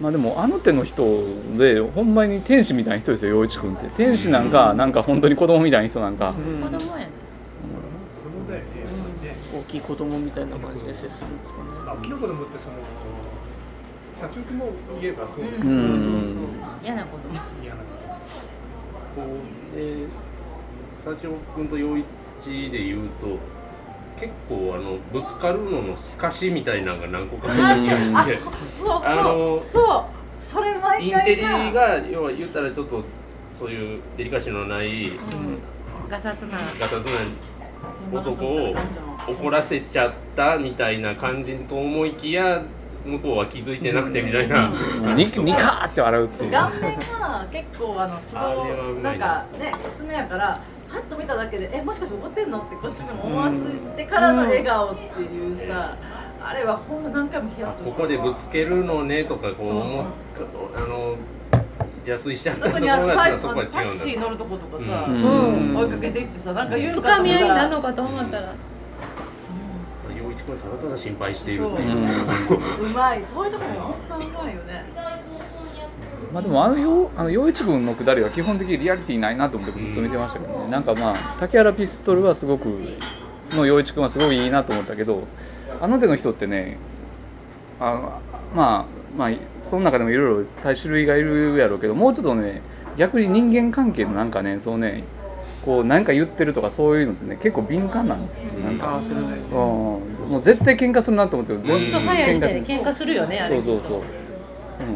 まあでもあの手の人でほんまに天使みたいな人ですよ陽一君って。天使なんかなんか本当に子供みたいな人なんか、うん。子供やねきい子供みたいな感じで接するんですかね。まあ大きな子供ってその社長君も言えばそううんうん。嫌な子供。嫌なここうで幸男君と陽一で言うと結構あのぶつかるのの透かしみたいなのが何個か入った気がしてそうあのそうそう。それ毎回インテリが要は言ったらちょっとそういうデリカシーのないうん。ガサツな。ガサツな男を怒らせちゃったみたいな感じと思いきや向こうは気づいてなくてみたいな、ニニカーって笑うっていう。顔面が結構あのすごいまないんかねきつめやからパッと見ただけでえもしかして怒ってんのってこっちにも思わせてからの笑顔っていうさ、あれはほんま何回もヒヤッとした。ここでぶつけるのねとかこう思っあの邪推しちゃったところがそこは違タクシーうんだ乗るとことかさ、うん。うん。追いかけていってさなんか言うつかとかみ合いな思ったらのかと思ったらそう陽一君はただただ心配しているっていう。う。ん うまい。そういうところも本当うまいよね。まあでもあのよあの陽一君のくだりは基本的にリアリティないなと思ってずっと見てましたけどね、なんかまあ竹原ピストルはすごくの陽一君はすごいいいなと思ったけどあの手の人ってねあまあまあその中でもいろいろ多種類がいるやろうけどもうちょっとね逆に人間関係のなんかねそうねこう何か言ってるとかそういうのってね結構敏感なんですよ。ねなんか。ああそれね。うん。もう絶対喧嘩するなと思ってうん全ほんと早い時点で喧嘩するよねあれ。そうそうそ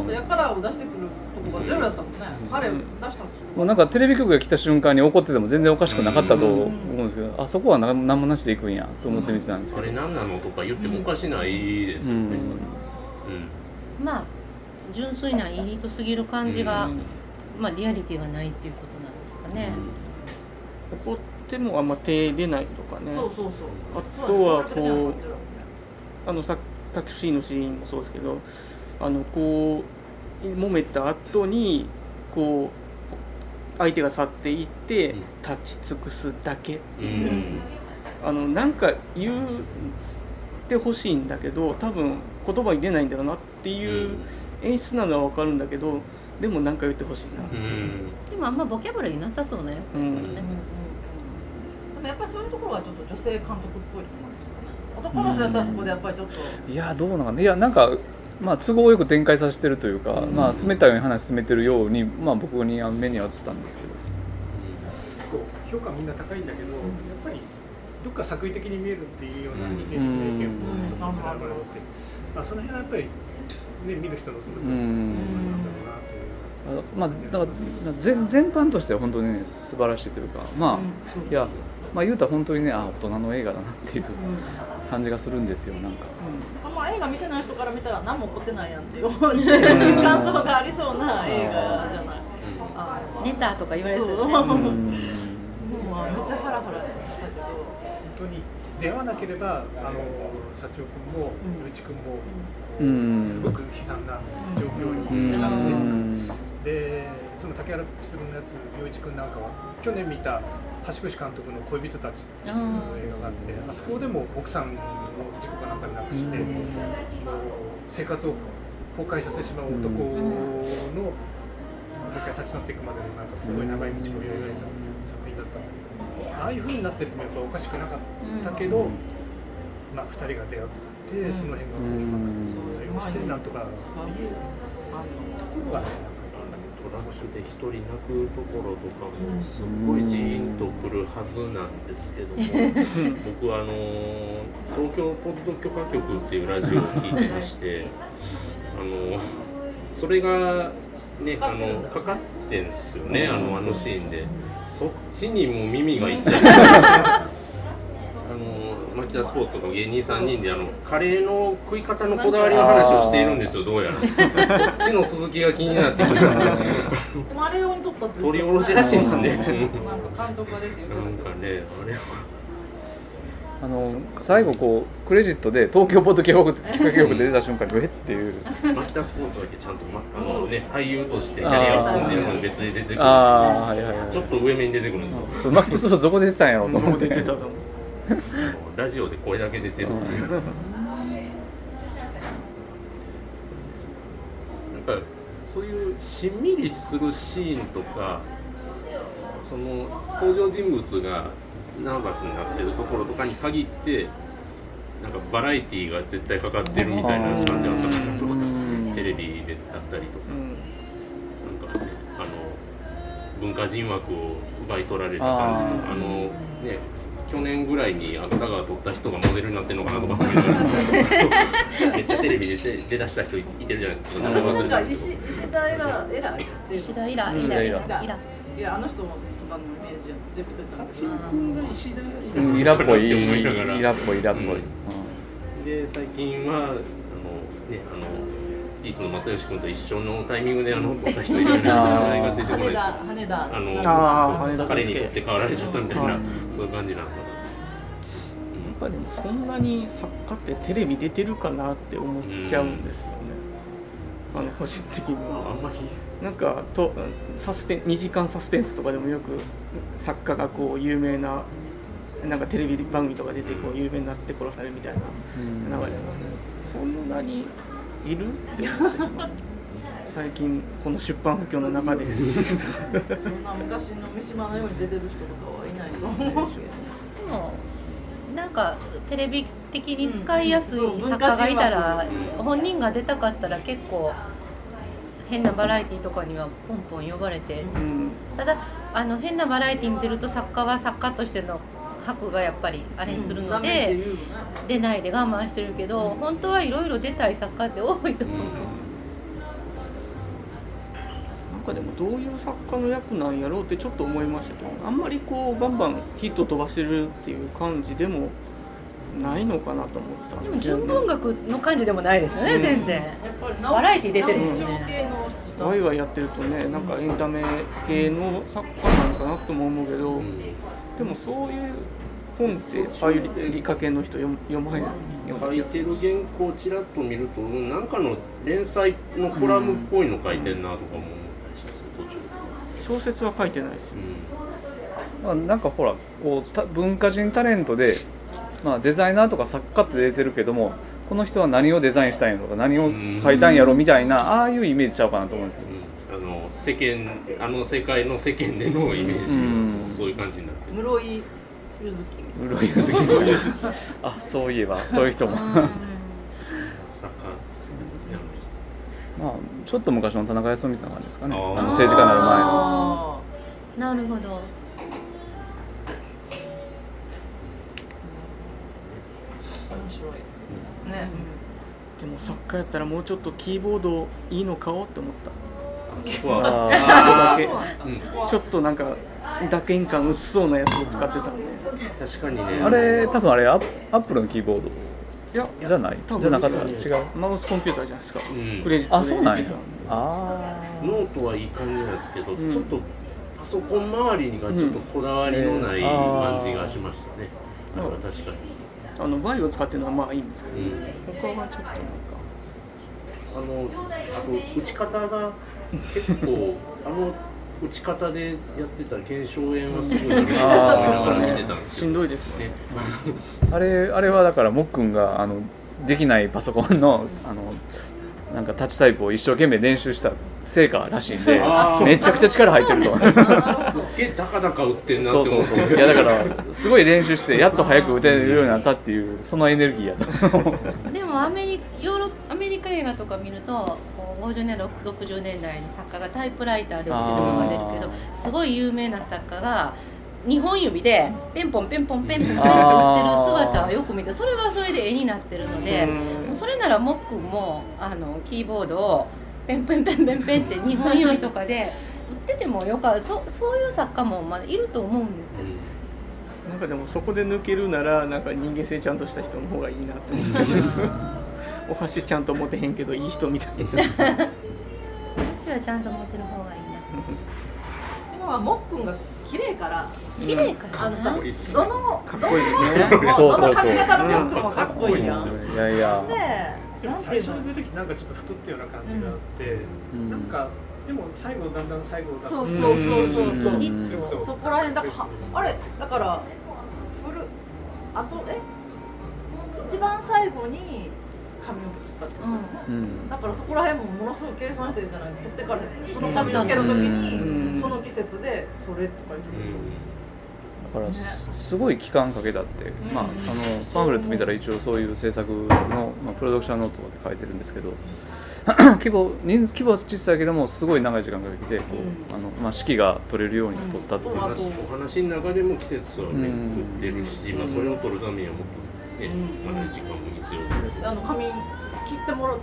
う、やからを出してくるとこがゼロやったもんね。彼出したんですよもうなんかテレビ局が来た瞬間に怒ってても全然おかしくなかったと思うんですけど、あそこは何何もなしでいくんやと思って見てたんですけど、あれ何なのとか言ってもおかしないですよね、うんまあ純粋ないい人すぎる感じが、うん。まあリアリティがないっていうことなんですかね、怒ってもあんま手出ないとかね。そうそうそう。あとはこうあのさタクシーのシーンもそうですけどあのこう揉めた後にこう相手が去っていってうん。立ち尽くすだけってういう、ん。あのなんか言ってほしいんだけど多分言葉に出ないんだろうなっていう演出なのは分かるんだけどでもなんか言ってほしいな、うん。でもあんまボキャブラリーなさそうな役やからね、うん。うん。うんでもやっぱりそういうところはちょっと女性監督っぽいと思うんですよね。男の人だったらそこでやっぱりちょっと。いやどうなのかないやなんかまあ都合よく展開させてるというか、うん。まあ進めたように話進めてるようにまあ僕にあ目には映ったんですけど。こう評価みんな高いんだけど、やっぱりどっか作為的に見えるっていうような否定的な意見もちょっとちらほらあって、まあ、その辺はやっぱり、ね、見る人のそれぞれのうん。なんだろうなという。あまあだから全全般としては本当にね素晴らしいというかまあ、いやまあ言うたら本当にねあ大人の映画だなっていう感じがするんですよなんか。あんま映画見てない人から見たら何も起こってないやんっていういう感想がありそうな映画じゃない。ネタとか言われそう。そう。ねうん。でもめっちゃハラハラしたけど。本当に出会わなければあの社長君もうん。余一君もすごく悲惨な状況うになってん。でその竹原ピストルのやつ余一君なんかは去年見た橋口監督の「恋人たち」っていう映画があってあそこでも奥さんを事故かなんかで亡くして、もう生活を崩壊させてしまう男の、もう一回立ち直っていくまでのなんかすごい長い道のりを描いた作品だったんだけどああいう風になってってもやっぱおかしくなかったけど、まあ、2人が出会ってその辺がこううまく作用してなんとかっていうところがねトラッシュで一人泣くところとかもすっごいジーンとくるはずなんですけども 僕はあの東京ポッド許可局っていうラジオを聞いてまして あのそれがねあのかかってんすよねあのあのシーンでそっちにも耳がい。っちゃ。あの牧田スポーツとか芸人3人であのカレーの食い方のこだわりの話をしているんですよどうやら。そっちの続きが気になってきたで。もあれ用に撮ったって取り下ろしらしいですね。なんか監督が出て言ってたけど。なんかねあれはあの最後こうクレジットで東京ポッド許可局で出た瞬間にえ？っていう牧田 スポーツだけちゃんと、ま、あのね俳優としてキャリアを積んでるのに別に出てくる。ああはいはいはい。ちょっと上目に出てくるんですよ。そうマキタスポーツどこで出てたんやろうと思って。出てたのラジオでこれだけ出てるっていう。なんかそういうしんみりするシーンとかその登場人物がナーバスになってるところとかに限ってなんかバラエティーが絶対かかってるみたいな感じだったりとかうんテレビであったりとか。うん。なんかねあの文化人枠を奪い取られた感じとか。あのね去年ぐらいに芥川取った人がモデルになってるのかなとか。めっちゃテレビで出出だした人いてるじゃないですか。名前忘れたんですけ石石田エラエラっていう石田イライ石田イラライライライいやあの人もとかのイメサチ君が石田うんイラっぽい。って思い。ながらイラっぽいイラっぽい、で最近はあのねあのいつも又吉君と一緒のタイミングであの撮った人いるんですけどあー。名前が出てこないです。羽田あの彼に圭介とって変わられちゃったみたいな、はい。そういう感じなのかな、やっぱでもそんなに作家ってテレビ出てるかなって思っちゃうんですよね、あの個人的には。あんまりなんかとサスペン2時間サスペンスとかでもよく作家がこう有名ななんかテレビ番組とか出てこう有名になって殺されるみたいなうん。流れありますけどそんなにいるって思ってしまう最近この出版不況の中で。そんな昔の三島のように出てる人とかはいないと思うけどでもなんかテレビ的に使いやすい作家がいたら本人が出たかったら結構変なバラエティとかにはポンポン呼ばれて。うん。ただあの変なバラエティに出ると作家は作家としての箔がやっぱりあれするので言うよね。出ないで我慢してるけど本当はいろいろ出たい作家って多いと思う。なんかでもどういう作家の役なんやろうってちょっと思いましたけどあんまりこうバンバンヒット飛ばしてるっていう感じでもないのかなと思ったでも純文学の感じでもないですよね、うん。全然。やっぱりバラエティ出てるもんね直木賞系の人ワイワイやってるとねなんかエンタメ系の作家なのかなとも思うけど、うん。でもそういう本ってああいう理科系の人読読まない書いてる原稿をちらっと見るとうんなんかの連載のコラムっぽいの書いてんなとかも思ったりしたんですよ途中。小説は書いてないですよ、まあ、なんかほらこうた文化人タレントで、まあ、デザイナーとか作家って出てるけどもこの人は何をデザインしたんやろとか何を書いたんやろみたいなああいうイメージちゃうかなと思うんですよ。うん。うんあの世間あの世界の世間でのイメージ、うん。そういう感じになってる。室井ゆずき室井ゆずきみたいなあそういえばそういう人も。ますねまあちょっと昔の田中康夫みたいな感じですかね。あの政治家になる前の。あなるほど。白い。ねでも作家やったらもうちょっとキーボードいいの買おうって思った。あそこは。そこはちょっとなんか打鍵感薄そうなやつを使ってた。んで確かにね。あれ多分あれ Apple のキーボードいやじゃない？多分。じゃなかった？違違う？マウスコンピューターじゃないですか、うん。クレジットあそうなんや。でできあノートはいい感じなんですけど、うん。ちょっとパソコン周りがちょっとこだわりのない感じがしましたね、うん。あれは確かに、たあのバイを使ってるのはまあいいんですけうん、ど、他はちょっとなんか。あのあと打ち方が結構あの打ち方でやってたら腱鞘炎はすごいなるなと思いながら見てたんですけど。しんどいですね。ね。あれあれはだからもっくんがあのできないパソコンのあのなんかタッチタイプを一生懸命練習した成果らしいんでめちゃくちゃ力入ってるとす。っげえダカダカ打ってんなって思ってそうそうそう。いやだからすごい練習してやっと早く打てるようになったっていうそのエネルギーやと。思 うでもアメリヨーロッアメリカ映画とか見るとこう50年代60年代の作家がタイプライターで売ってるのが出るけどすごい有名な作家が2本指でペンポンペンポンペンポンペンって打ってる姿をよく見てそれはそれで絵になってるのでそれならもっくんもあのキーボードをペンペンペンペンペンって2本指とかで売っててもよかそそういう作家もまだいると思うんですけど。なんかでもそこで抜けるならなんか人間性ちゃんとした人の方がいいなって思ってしまうお箸ちゃんと持てへんけどいい人みたいな。私はちゃんと持ってる方がいいな。でもまあもっくんが綺麗から綺麗かな。あのさこいいっすどのかっこいいですかっこいいやん。いやいや。で最初に出てきてなんかちょっと太ったような感じがあって、うん。なんかでも最後だんだん最後がそうそうそうそう。そううん。そうそこら辺だ。からはあれ？だからフルあとえ？一番最後に髪の毛切ったってことだよねうん。だからそこら辺もものすごい計算してるじゃない取ってからその髪の毛の時うん。にその季節でそれとか言ってだからねすすごい期間かけたって、まあ、あのパンフレット見たら一応そういう制作の、まあ、プロダクションノートで書いてるんですけど 規模人数規模は小さいけどもすごい長い時間かけてこう、あのまあ、指揮が取れるように取ったっていう、うん。お話お話の中でも季節はね、うん。振ってるし、まあ、それを取るためにはもっとね、うん。まだ時間も必要。あの髪切ってもらっ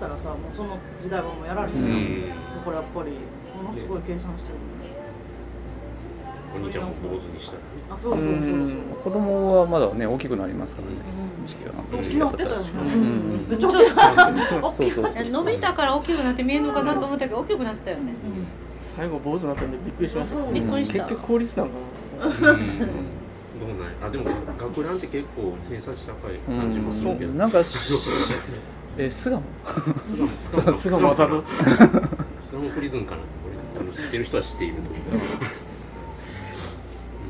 たらさもうその時代はもうやられへんうやん、んだからやっぱりものすごい計算してる。お兄ちゃんも坊主にしたあそうそうそうそう。子供はまだね大きくなりますからね時期が昨日言ってたよね。うん。うん。ちょっと。そうそうそう伸びたから大きくなって見えるのかなと思ったけど大きくなったよね。最後坊主になったんでびっくりしました。びっくりした結局効率なんかうん。どうなんや。あでも学ランって結構偏差値高い感じもするけど、なんかしえ巣鴨。巣鴨。巣鴨。巣鴨。わかる巣鴨プリズンかな。これあの知ってる人は知っていると思う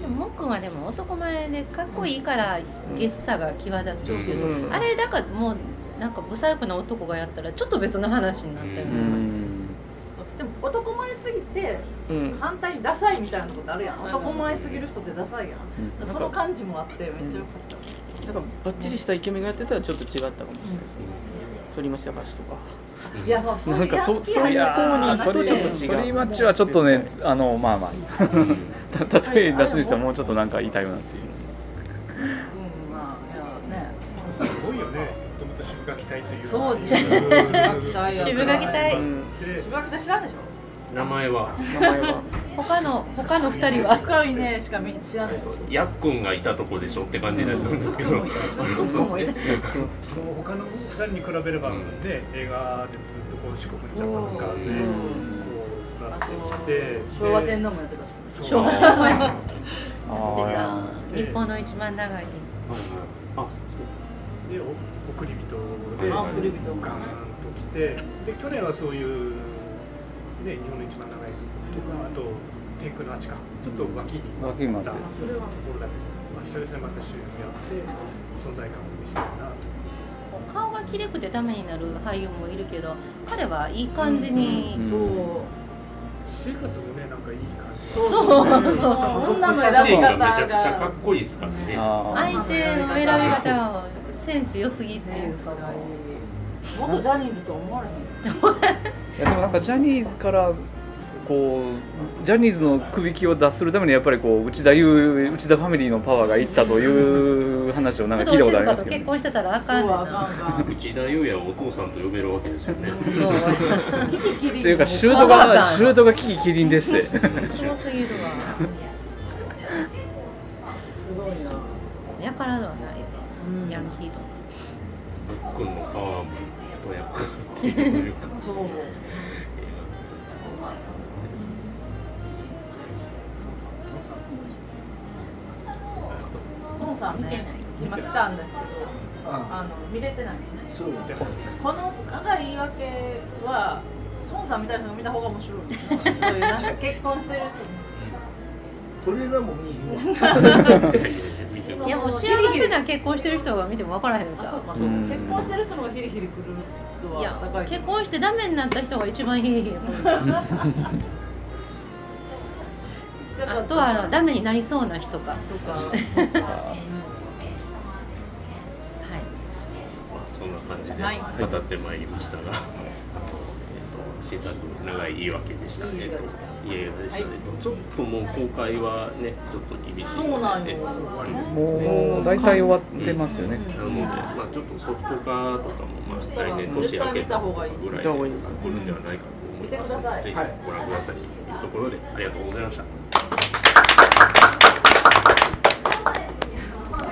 でももっくんはでも男前でかっこいいからゲスさが際立つけど、うん。あれだからもうなんか不細工な男がやったらちょっと別の話になったようね、ん。でも男前すぎてうん。反対にダサいみたいなことあるやん。うん。男前すぎる人ってダサいやん。うん。その感じもあってめっちゃ良かった。なんかバッチリしたイケメンがやってたらちょっと違ったかもしれないですね反町隆史とか。いやまあそういうなんかそそういう方にちょっと違う。それマッチはちょっとねあのまあまあ。うん。た例え出すにしてはもうちょっとなんか言いたいよなっていう。うんまあいやね。すごいよね。もともと渋垣隊という。そうですよ渋垣隊渋垣隊知らんでしょ。名前は。名前は他の他の二人は？深いねしかみ知らない。でしょやっくんがいたとこでしょって感じになるんですけど。そうもいたこう他の2人に比べれば、ね映画でずっとこう四国にちゃったとかで、そうこう育あってきとて昭和天皇もやってた昭和あ出た。あで日本の一番長いあでお送り人であ送り人ガーンと来てで去年はそういう、ね、日本の一番長いとかあと天空のアチかちょっと脇に脇ってところだけど、まあ、久々にまた主演やって存在感を見せたいなと。顔がきれくてダメになる俳優もいるけど彼はいい感じに、うんそう。生活もねなんかいい感じ。そうそうそうそう。女の選び方がめちゃくちゃかがっこいいですからね。相手の選び方がセンス良すぎっていうか元ジャニーズとは思われへん。いやでもなんかジャニーズからこうジャニーズのくびきを脱するためにやっぱりこう内田優内田ファミリーのパワーがいったという話をなんか聞いたことありますけど、と結婚してたらあそかんねんなかんが内田裕也をお父さんと呼べるわけですよね。そう。キキキリンっていうかシュートがシュートがキキキリンです。ってすごすぎるわ。すごいなやからではないうんヤンキーと。もっくんのパワーも一役っていう。かそうさん見てない。ね今来たんですけどああ。の見れてないそうだこの長い言い訳は孫さんみたいな人が見た方が面白い。そういうなんか結婚してる人トレーラーも見 いやもう幸せな結婚してる人が見ても分からへんのじゃん。結婚してる人の方がヒリヒリくる度いやは高い結婚してダメになった人が一番ヒリヒリくる あとはあのダメになりそうな人か。とか。はい。そんな感じではい。語ってまいりましたが、えっと新作長い言い訳でしたね。いい映画でした。いい映画でしたね、ちょっともう公開はねちょっと厳しいそうなんよもう大体終わってますよね、なので、まあ、ちょっとソフト化とかも、まあ、来年年明けたぐらいで来るんではないかと思いますので、ぜひご覧くださいというところでありがとうございました。